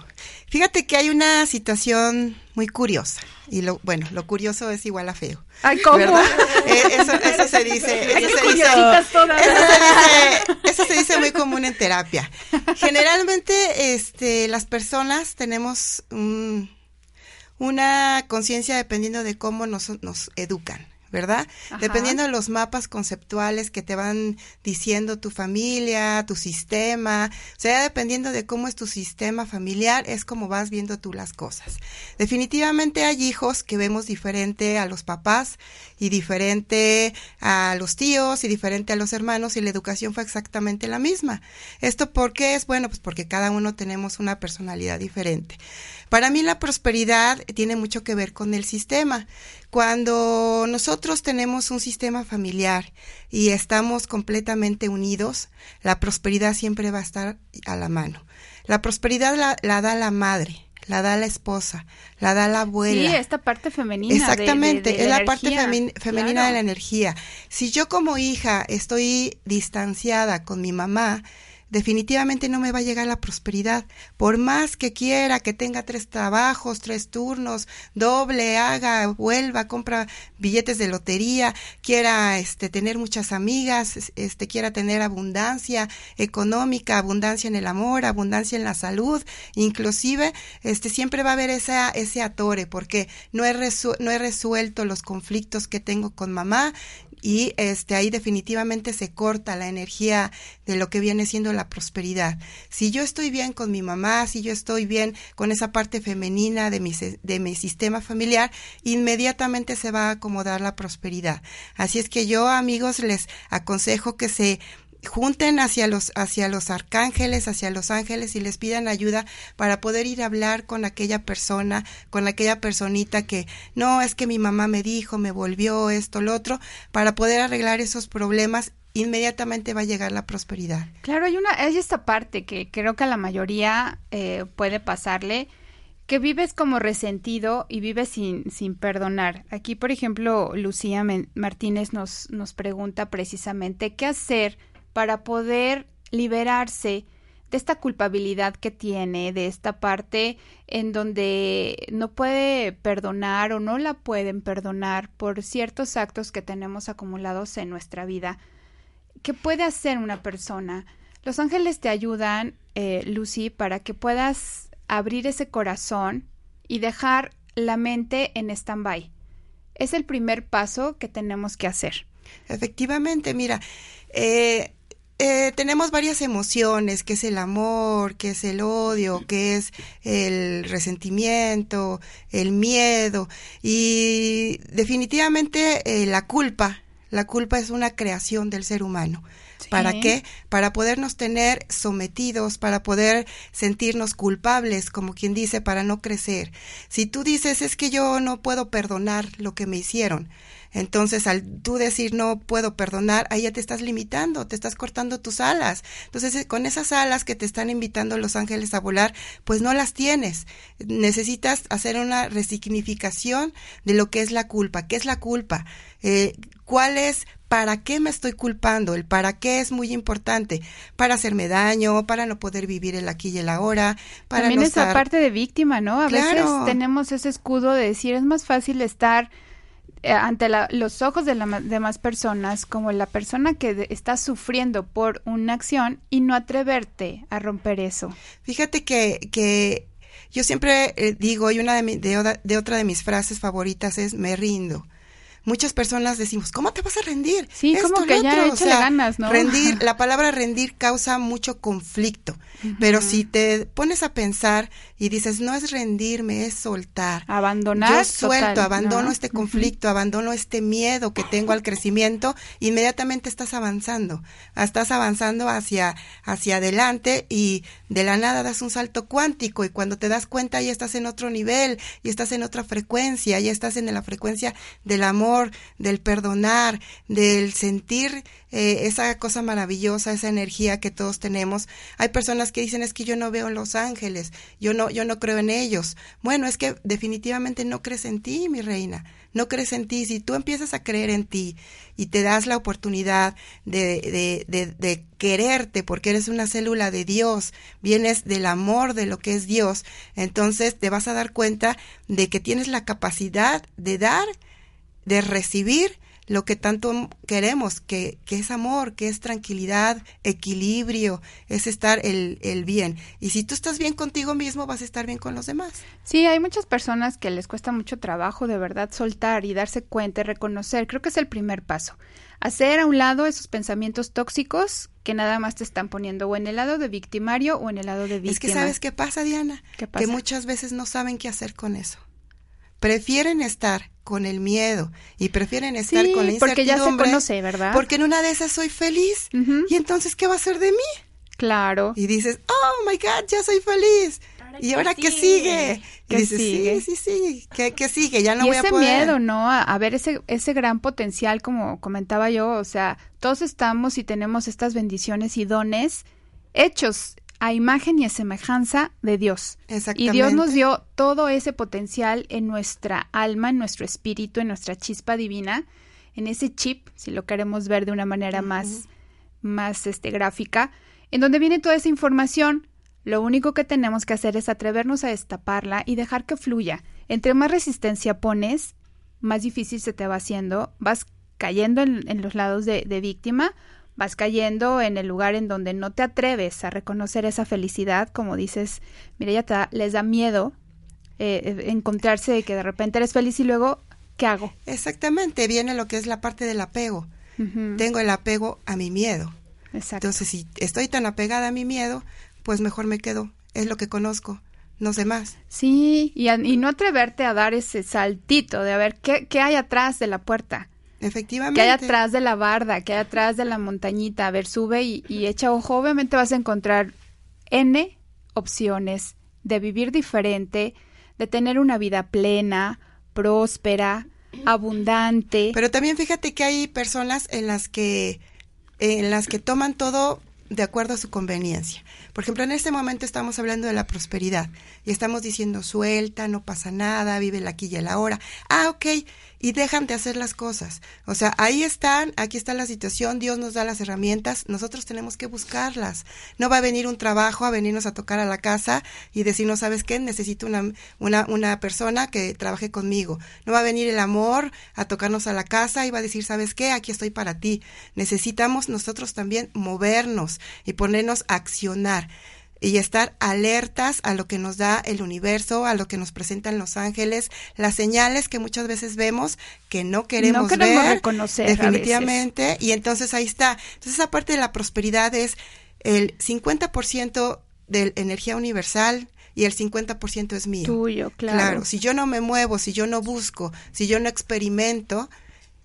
D: Fíjate que hay una situación muy curiosa. Y lo, bueno, lo curioso es igual a feo.
C: Ay, ¿cómo?
D: ¿Verdad? Eh, eso, eso se dice. Eso se dice, eso se dice, eso se dice muy común en terapia. Generalmente, este, las personas tenemos un- una conciencia dependiendo de cómo nos, nos educan. ¿Verdad?
C: Ajá.
D: Dependiendo de los mapas conceptuales que te van diciendo tu familia, tu sistema, o sea, dependiendo de cómo es tu sistema familiar, es como vas viendo tú las cosas. Definitivamente hay hijos que vemos diferente a los papás y diferente a los tíos y diferente a los hermanos y la educación fue exactamente la misma. ¿Esto por qué es? Bueno, pues porque cada uno tenemos una personalidad diferente. Para mí la prosperidad tiene mucho que ver con el sistema. Cuando nosotros tenemos un sistema familiar y estamos completamente unidos, la prosperidad siempre va a estar a la mano. La prosperidad la, la da la madre, la da la esposa, la da la abuela.
C: Sí, esta parte femenina.
D: Exactamente,
C: de- de
D: es la,
C: la
D: parte femenina
C: Claro.
D: de la energía. Si yo como hija estoy distanciada con mi mamá, definitivamente no me va a llegar la prosperidad. Por más que quiera que tenga tres trabajos, tres turnos, doble, haga, vuelva, compra billetes de lotería, quiera este tener muchas amigas, es- este quiera tener abundancia económica, abundancia en el amor, abundancia en la salud, inclusive este siempre va a haber esa ese atore porque no he no he resuelto los conflictos que tengo con mamá y este ahí definitivamente se corta la energía de lo que viene siendo la prosperidad. Si yo estoy bien con mi mamá, si yo estoy bien con esa parte femenina de mi de mi sistema familiar, inmediatamente se va a acomodar la prosperidad. Así es que yo, amigos, les aconsejo que se junten hacia los hacia los arcángeles, hacia los ángeles y les pidan ayuda para poder ir a hablar con aquella persona, con aquella personita que no es que mi mamá me dijo, me volvió esto, lo otro, para poder arreglar esos problemas, inmediatamente va a llegar la prosperidad.
C: Claro, hay una, hay esta parte que creo que a la mayoría eh, puede pasarle, que vives como resentido y vives sin, sin perdonar. Aquí, por ejemplo, Lucía Martínez nos, nos pregunta precisamente qué hacer para poder liberarse de esta culpabilidad que tiene, de esta parte en donde no puede perdonar o no la pueden perdonar por ciertos actos que tenemos acumulados en nuestra vida. ¿Qué puede hacer una persona? Los ángeles te ayudan, eh, Lucy, para que puedas abrir ese corazón y dejar la mente en stand-by. Es el primer paso que tenemos que hacer.
D: Efectivamente, mira, eh, eh, tenemos varias emociones, que es el amor, que es el odio, que es el resentimiento, el miedo y definitivamente eh, la culpa. La culpa es una creación del ser humano. ¿Para qué? Para podernos tener sometidos, para poder sentirnos culpables, como quien dice, para no crecer. Si tú dices, es que yo no puedo perdonar lo que me hicieron, entonces, al tú decir no puedo perdonar, ahí ya te estás limitando, te estás cortando tus alas. Entonces, eh, con esas alas que te están invitando los ángeles a volar, pues no las tienes. Necesitas hacer una resignificación de lo que es la culpa. ¿Qué es la culpa? Eh, ¿Cuál es ¿Para qué me estoy culpando? El para qué es muy importante. Para hacerme daño, para no poder vivir el aquí y el ahora. Para
C: También
D: no
C: esa parte de víctima, ¿no? A veces tenemos ese escudo de decir es más fácil estar eh, ante los ojos de las demás personas como la persona que está sufriendo por una acción y no atreverte a romper eso.
D: Fíjate que, que yo siempre eh, digo, y una de, de, de otra de mis frases favoritas es me rindo muchas personas decimos, ¿cómo te vas a rendir?
C: Sí, como que ya échale ganas, ¿no?
D: Rendir, la palabra rendir causa mucho conflicto, pero si te pones a pensar y dices, no es rendirme, es soltar.
C: Abandonar.
D: Yo suelto, abandono este conflicto, abandono este miedo que tengo al crecimiento, inmediatamente estás avanzando, estás avanzando hacia, hacia adelante y de la nada das un salto cuántico y cuando te das cuenta ya estás en otro nivel, y estás en otra frecuencia, ya estás en la frecuencia del amor, del perdonar, del sentir eh, esa cosa maravillosa, esa energía que todos tenemos. Hay personas que dicen es que yo no veo los ángeles, yo no, yo no creo en ellos. Bueno, es que definitivamente no crees en ti, mi reina, no crees en ti. Si tú empiezas a creer en ti y te das la oportunidad de, de quererte porque eres una célula de Dios, vienes del amor de lo que es Dios, entonces te vas a dar cuenta de que tienes la capacidad de dar, de recibir lo que tanto queremos, que, que es amor, que es tranquilidad, equilibrio, es estar el, el bien. Y si tú estás bien contigo mismo, vas a estar bien con los demás.
C: Sí, hay muchas personas que les cuesta mucho trabajo de verdad soltar y darse cuenta y reconocer. Creo que es el primer paso. Hacer a un lado esos pensamientos tóxicos que nada más te están poniendo o en el lado de victimario o en el lado de víctima.
D: Es que sabes qué pasa, Diana,
C: ¿Qué pasa?
D: que muchas veces no saben qué hacer con eso. Prefieren estar con el miedo y prefieren estar con la incertidumbre.
C: porque ya se conoce, ¿verdad?
D: Porque en una de esas soy feliz. Y entonces, ¿qué va a ser de mí?
C: Claro.
D: Y dices, oh my God, ya soy feliz. ¿Y ahora qué sigue?
C: ¿Qué
D: y dices,
C: sigue?
D: sí, sí, sí, ¿qué, qué sigue? Ya no
C: y
D: voy
C: ese
D: a poder.
C: miedo, ¿no? A, a ver ese, ese gran potencial, como comentaba yo, o sea, todos estamos y tenemos estas bendiciones y dones hechos a imagen y a semejanza de Dios. Y
D: Exactamente.
C: Dios nos dio todo ese potencial en nuestra alma, en nuestro espíritu, en nuestra chispa divina, en ese chip, si lo queremos ver de una manera más, más este, gráfica, en donde viene toda esa información. Lo único que tenemos que hacer es atrevernos a destaparla y dejar que fluya. Entre más resistencia pones, más difícil se te va haciendo, vas cayendo en, en los lados de, de víctima, vas cayendo en el lugar en donde no te atreves a reconocer esa felicidad, como dices, mira, ya te da- les da miedo eh, eh, encontrarse de que de repente eres feliz y luego, ¿qué hago?
D: Exactamente, viene lo que es la parte del apego. Tengo el apego a mi miedo.
C: Exacto.
D: Entonces, si estoy tan apegada a mi miedo, pues mejor me quedo. Es lo que conozco, no sé más.
C: Sí, y, a- y no atreverte a dar ese saltito de a ver qué, qué hay atrás de la puerta,
D: Efectivamente.
C: qué hay atrás de la barda, qué hay atrás de la montañita. A ver, sube y, y echa ojo. Obviamente vas a encontrar N opciones de vivir diferente, de tener una vida plena, próspera, abundante.
D: Pero también fíjate que hay personas en las que en las que toman todo de acuerdo a su conveniencia. Por ejemplo, en este momento estamos hablando de la prosperidad y estamos diciendo suelta, no pasa nada, vive el aquí y el ahora. Ah, ok, y dejan de hacer las cosas. O sea, ahí están, aquí está la situación, Dios nos da las herramientas, nosotros tenemos que buscarlas. No va a venir un trabajo a venirnos a tocar a la casa y decirnos, ¿sabes qué? Necesito una, una, una persona que trabaje conmigo. No va a venir el amor a tocarnos a la casa y va a decir, ¿sabes qué? Aquí estoy para ti. Necesitamos nosotros también movernos y ponernos a accionar y estar alertas a lo que nos da el universo, a lo que nos presentan los ángeles, las señales que muchas veces vemos que no queremos,
C: No queremos
D: ver,
C: reconocer
D: definitivamente, y entonces ahí está. Entonces esa parte de la prosperidad es el 50% de energía universal y el 50% es mío.
C: Tuyo, claro.
D: Claro, si yo no me muevo, si yo no busco, si yo no experimento,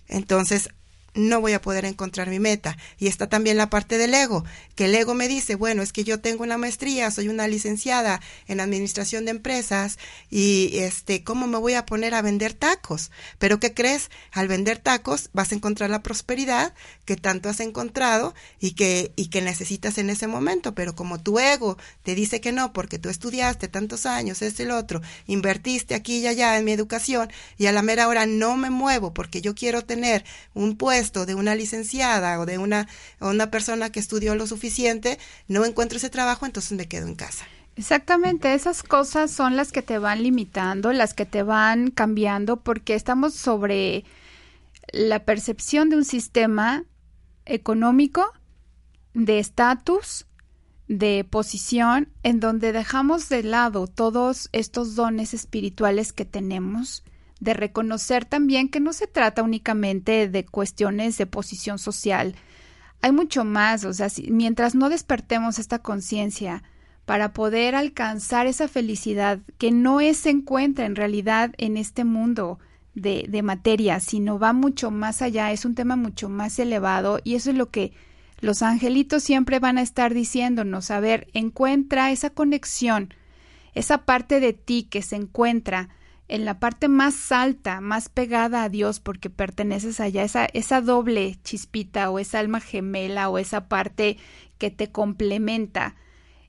D: entonces no voy a poder encontrar mi meta. Y está también la parte del ego, que el ego me dice, bueno, es que yo tengo una maestría, soy una licenciada en administración de empresas y este, ¿cómo me voy a poner a vender tacos? Pero ¿qué crees? Al vender tacos vas a encontrar la prosperidad que tanto has encontrado y que, y que necesitas en ese momento. Pero como tu ego te dice que no, porque tú estudiaste tantos años, es el otro, invertiste aquí y allá en mi educación y a la mera hora no me muevo porque yo quiero tener un puesto de una licenciada o de una, una persona que estudió lo suficiente, no encuentro ese trabajo, entonces me quedo en casa.
C: Exactamente, esas cosas son las que te van limitando, las que te van cambiando, porque estamos sobre la percepción de un sistema económico, de estatus, de posición, en donde dejamos de lado todos estos dones espirituales que tenemos, de reconocer también que no se trata únicamente de cuestiones de posición social, hay mucho más, o sea, mientras no despertemos esta conciencia para poder alcanzar esa felicidad que no es, se encuentra en realidad en este mundo de, de materia, sino va mucho más allá, es un tema mucho más elevado y eso es lo que los angelitos siempre van a estar diciéndonos, a ver, encuentra esa conexión, esa parte de ti que se encuentra en la parte más alta, más pegada a Dios porque perteneces allá, esa, esa doble chispita o esa alma gemela o esa parte que te complementa,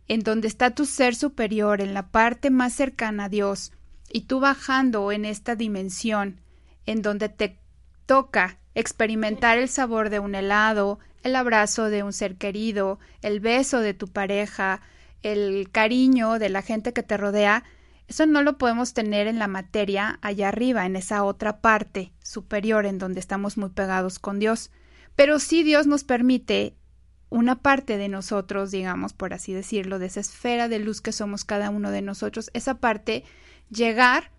C: en donde está tu ser superior, en la parte más cercana a Dios, y tú bajando en esta dimensión, en donde te toca experimentar el sabor de un helado, el abrazo de un ser querido, el beso de tu pareja, el cariño de la gente que te rodea, eso no lo podemos tener en la materia allá arriba, en esa otra parte superior en donde estamos muy pegados con Dios. Pero sí Dios nos permite una parte de nosotros, digamos, por así decirlo, de esa esfera de luz que somos cada uno de nosotros, esa parte, llegar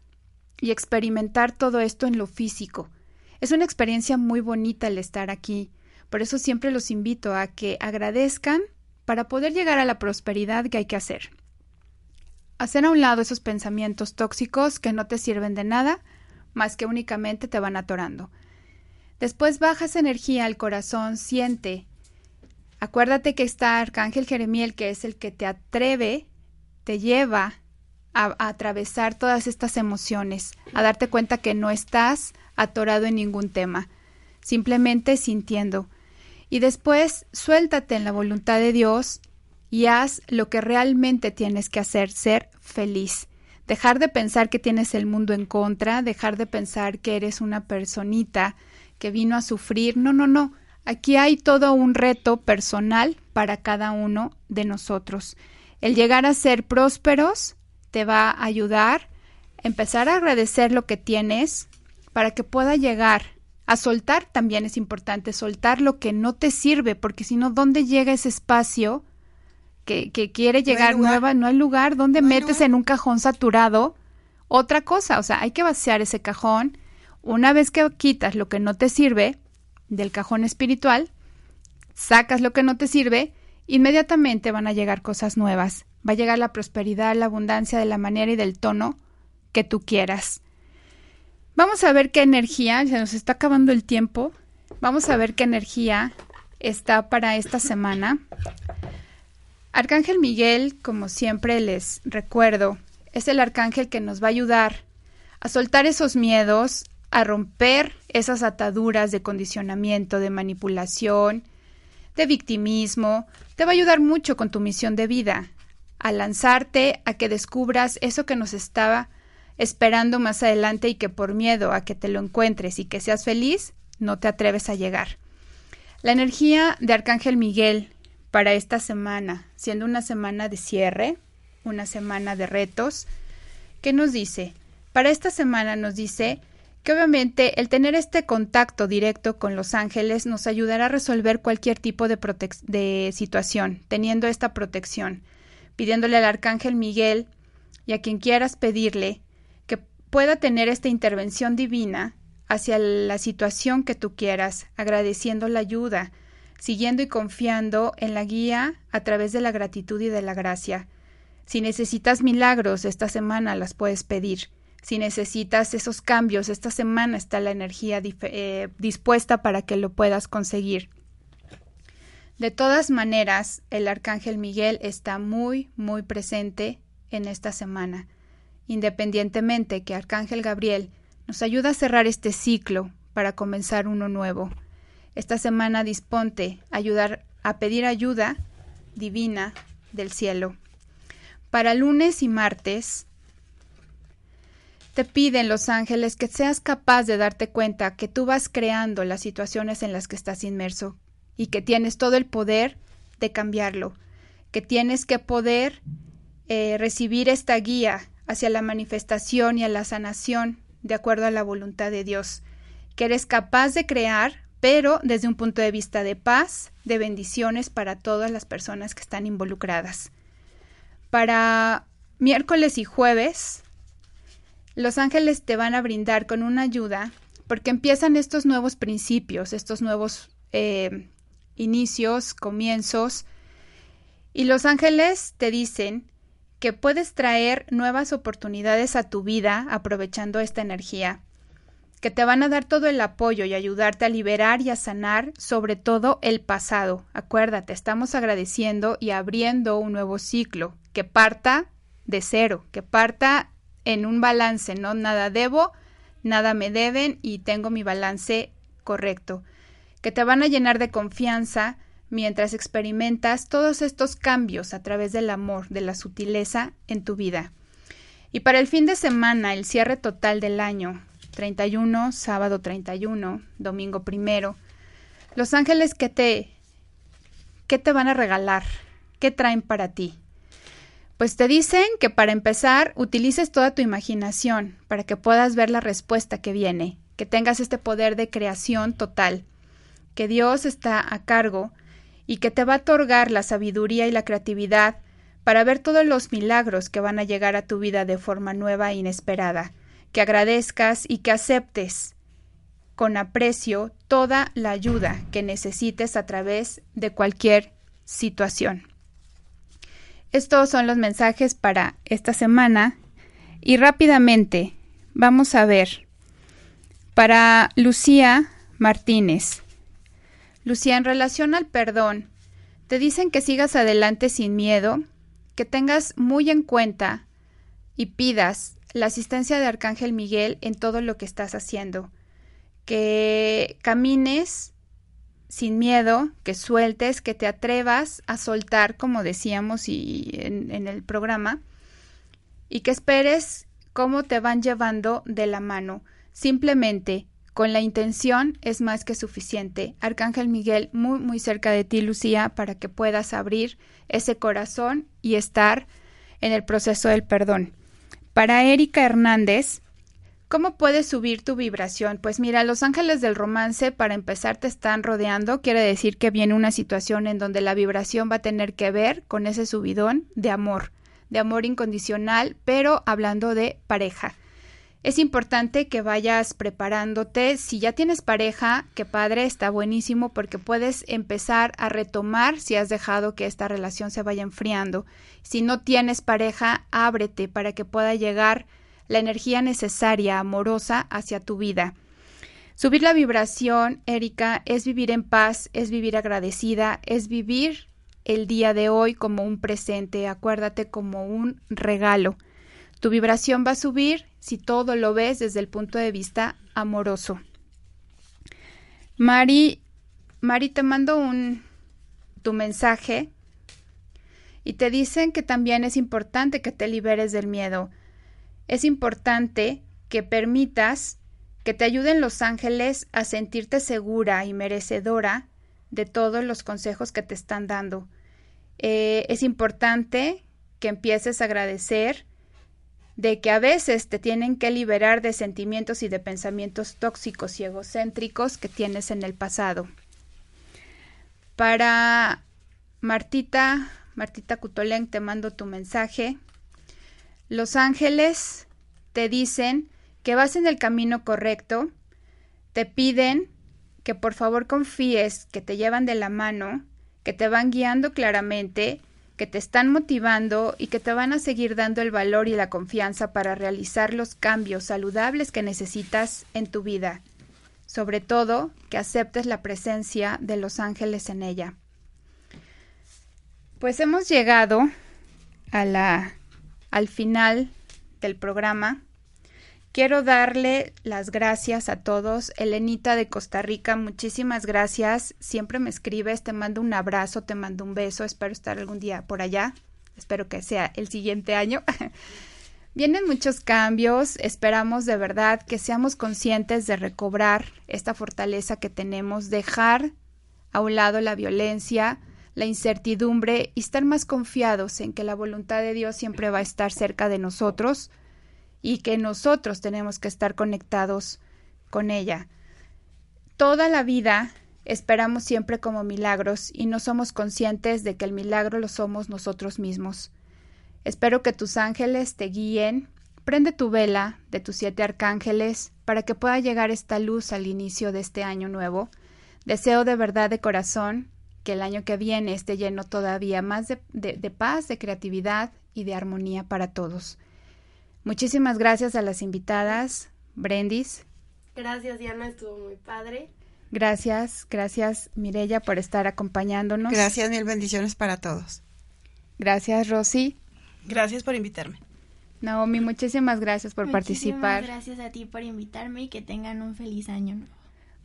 C: y experimentar todo esto en lo físico. Es una experiencia muy bonita el estar aquí. Por eso siempre los invito a que agradezcan para poder llegar a la prosperidad que hay que hacer hacer a un lado esos pensamientos tóxicos que no te sirven de nada, más que únicamente te van atorando. Después baja esa energía al corazón, siente. Acuérdate que está Arcángel Jeremiel, que es el que te atreve, te lleva a, a, atravesar todas estas emociones, a darte cuenta que no estás atorado en ningún tema, simplemente sintiendo. Y después suéltate en la voluntad de Dios y haz lo que realmente tienes que hacer, ser feliz. Dejar de pensar que tienes el mundo en contra, dejar de pensar que eres una personita que vino a sufrir. No, no, no. Aquí hay todo un reto personal para cada uno de nosotros. El llegar a ser prósperos te va a ayudar a empezar a agradecer lo que tienes para que pueda llegar a soltar también es importante soltar lo que no te sirve porque si no dónde llega ese espacio que, quiere llegar nueva, no hay lugar donde metes en un cajón saturado otra cosa. O sea, hay que vaciar ese cajón. Una vez que quitas lo que no te sirve del cajón espiritual, sacas lo que no te sirve, inmediatamente van a llegar cosas nuevas. Va a llegar la prosperidad, la abundancia de la manera y del tono que tú quieras. Vamos a ver qué energía, se nos está acabando el tiempo. Vamos a ver qué energía está para esta semana. Arcángel Miguel, como siempre les recuerdo, es el arcángel que nos va a ayudar a soltar esos miedos, a romper esas ataduras de condicionamiento, de manipulación, de victimismo. Te va a ayudar mucho con tu misión de vida, a lanzarte a que descubras eso que nos estaba esperando más adelante y que por miedo a que te lo encuentres y que seas feliz, no te atreves a llegar. La energía de Arcángel Miguel para esta semana, siendo una semana de cierre, una semana de retos. ¿Qué nos dice? Para esta semana nos dice que obviamente el tener este contacto directo con los ángeles nos ayudará a resolver cualquier tipo de, de situación, teniendo esta protección, pidiéndole al arcángel Miguel y a quien quieras pedirle que pueda tener esta intervención divina hacia la situación que tú quieras, agradeciendo la ayuda, siguiendo y confiando en la guía a través de la gratitud y de la gracia. Si necesitas milagros esta semana las puedes pedir. Si necesitas esos cambios, esta semana está la energía eh, dispuesta para que lo puedas conseguir. De todas maneras, el arcángel Miguel está muy, muy presente en esta semana, independientemente que Arcángel Gabriel nos ayuda a cerrar este ciclo para comenzar uno nuevo. Esta semana disponte a ayudar a pedir ayuda divina del cielo. Para lunes y martes te piden los ángeles que seas capaz de darte cuenta que tú vas creando las situaciones en las que estás inmerso y que tienes todo el poder de cambiarlo, que tienes que poder eh, recibir esta guía hacia la manifestación y a la sanación de acuerdo a la voluntad de Dios, que eres capaz de crear, pero desde un punto de vista de paz, de bendiciones para todas las personas que están involucradas. Para miércoles y jueves, los ángeles te van a brindar con una ayuda porque empiezan estos nuevos principios, estos nuevos eh, inicios, comienzos, y los ángeles te dicen que puedes traer nuevas oportunidades a tu vida aprovechando esta energía, que te van a dar todo el apoyo y ayudarte a liberar y a sanar sobre todo el pasado. Acuérdate, estamos agradeciendo y abriendo un nuevo ciclo que parta de cero, que parta en un balance, no nada debo, nada me deben y tengo mi balance correcto, que te van a llenar de confianza, mientras experimentas todos estos cambios a través del amor, de la sutileza en tu vida. Y para el fin de semana, el cierre total del año, 31, sábado 31, domingo primero, los ángeles que te, ¿qué te van a regalar? ¿Qué traen para ti? Pues te dicen que para empezar utilices toda tu imaginación para que puedas ver la respuesta que viene, que tengas este poder de creación total, que Dios está a cargo y que te va a otorgar la sabiduría y la creatividad para ver todos los milagros que van a llegar a tu vida de forma nueva e inesperada, que agradezcas y que aceptes con aprecio toda la ayuda que necesites a través de cualquier situación. Estos son los mensajes para esta semana y rápidamente vamos a ver para Lucía Martínez. Lucía, en relación al perdón, te dicen que sigas adelante sin miedo, que tengas muy en cuenta y pidas la asistencia de Arcángel Miguel en todo lo que estás haciendo, que camines sin miedo, que sueltes, que te atrevas a soltar, como decíamos y en, el programa, y que esperes cómo te van llevando de la mano. Simplemente con la intención es más que suficiente. Arcángel Miguel, muy, muy cerca de ti, Lucía, para que puedas abrir ese corazón y estar en el proceso del perdón. Para Erika Hernández, ¿cómo puedes subir tu vibración? Pues mira, los ángeles del romance, para empezar, te están rodeando. Quiere decir que viene una situación en donde la vibración va a tener que ver con ese subidón de amor, de amor incondicional, pero hablando de pareja. Es importante que vayas preparándote. Si ya tienes pareja, qué padre, está buenísimo porque puedes empezar a retomar si has dejado que esta relación se vaya enfriando. Si no tienes pareja, ábrete para que pueda llegar la energía necesaria, amorosa, hacia tu vida. Subir la vibración, Erika, es vivir en paz, es vivir agradecida, es vivir el día de hoy como un presente, acuérdate como un regalo. Tu vibración va a subir si todo lo ves desde el punto de vista amoroso. Mari, Mari, te mando un tu mensaje y te dicen que también es importante que te liberes del miedo. Es importante que permitas que te ayuden los ángeles a sentirte segura y merecedora de todos los consejos que te están dando. Eh, es importante que empieces a agradecer de que a veces te tienen que liberar de sentimientos y de pensamientos tóxicos y egocéntricos que tienes en el pasado. Para Martita, Martita Cutolén, te mando tu mensaje. Los ángeles te dicen que vas en el camino correcto, te piden que por favor confíes, que te llevan de la mano, que te van guiando claramente, que te están motivando y que te van a seguir dando el valor y la confianza para realizar los cambios saludables que necesitas en tu vida. Sobre todo, que aceptes la presencia de los ángeles en ella. Pues hemos llegado a la, al final del programa. Quiero darle las gracias a todos. Elenita de Costa Rica, muchísimas gracias. Siempre me escribes, te mando un abrazo, te mando un beso. Espero estar algún día por allá. Espero que sea el siguiente año. Vienen muchos cambios. Esperamos de verdad que seamos conscientes de recobrar esta fortaleza que tenemos, dejar a un lado la violencia, la incertidumbre y estar más confiados en que la voluntad de Dios siempre va a estar cerca de nosotros y que nosotros tenemos que estar conectados con ella. Toda la vida esperamos siempre como milagros y no somos conscientes de que el milagro lo somos nosotros mismos. Espero que tus ángeles te guíen. Prende tu vela de tus siete arcángeles para que pueda llegar esta luz al inicio de este año nuevo. Deseo de verdad de corazón que el año que viene esté lleno todavía más de, de paz, de creatividad y de armonía para todos. Muchísimas gracias a las invitadas. Brendis.
F: Gracias, Diana, estuvo muy padre.
C: Gracias, gracias, Mirella, por estar acompañándonos.
D: Gracias, mil bendiciones para todos.
C: Gracias, Rosy.
G: Gracias por invitarme.
C: Naomi, muchísimas gracias por participar.
E: Gracias a ti por invitarme y que tengan un feliz año nuevo.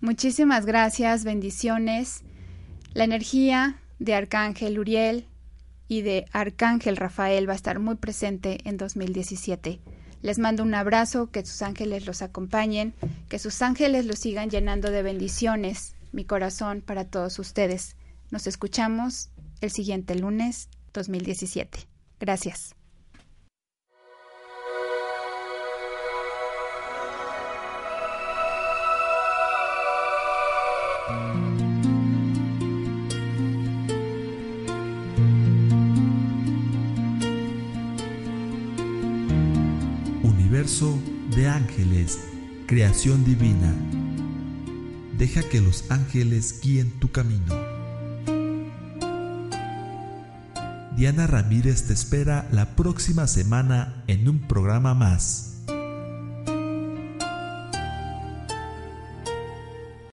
C: Muchísimas gracias, bendiciones. La energía de Arcángel Uriel, y de Arcángel Rafael va a estar muy presente en 2017. Les mando un abrazo, que sus ángeles los acompañen, que sus ángeles los sigan llenando de bendiciones, mi corazón para todos ustedes. Nos escuchamos el siguiente lunes 2017. Gracias.
B: Ángeles, creación divina. Deja que los ángeles guíen tu camino. Diana Ramírez te espera la próxima semana en un programa más.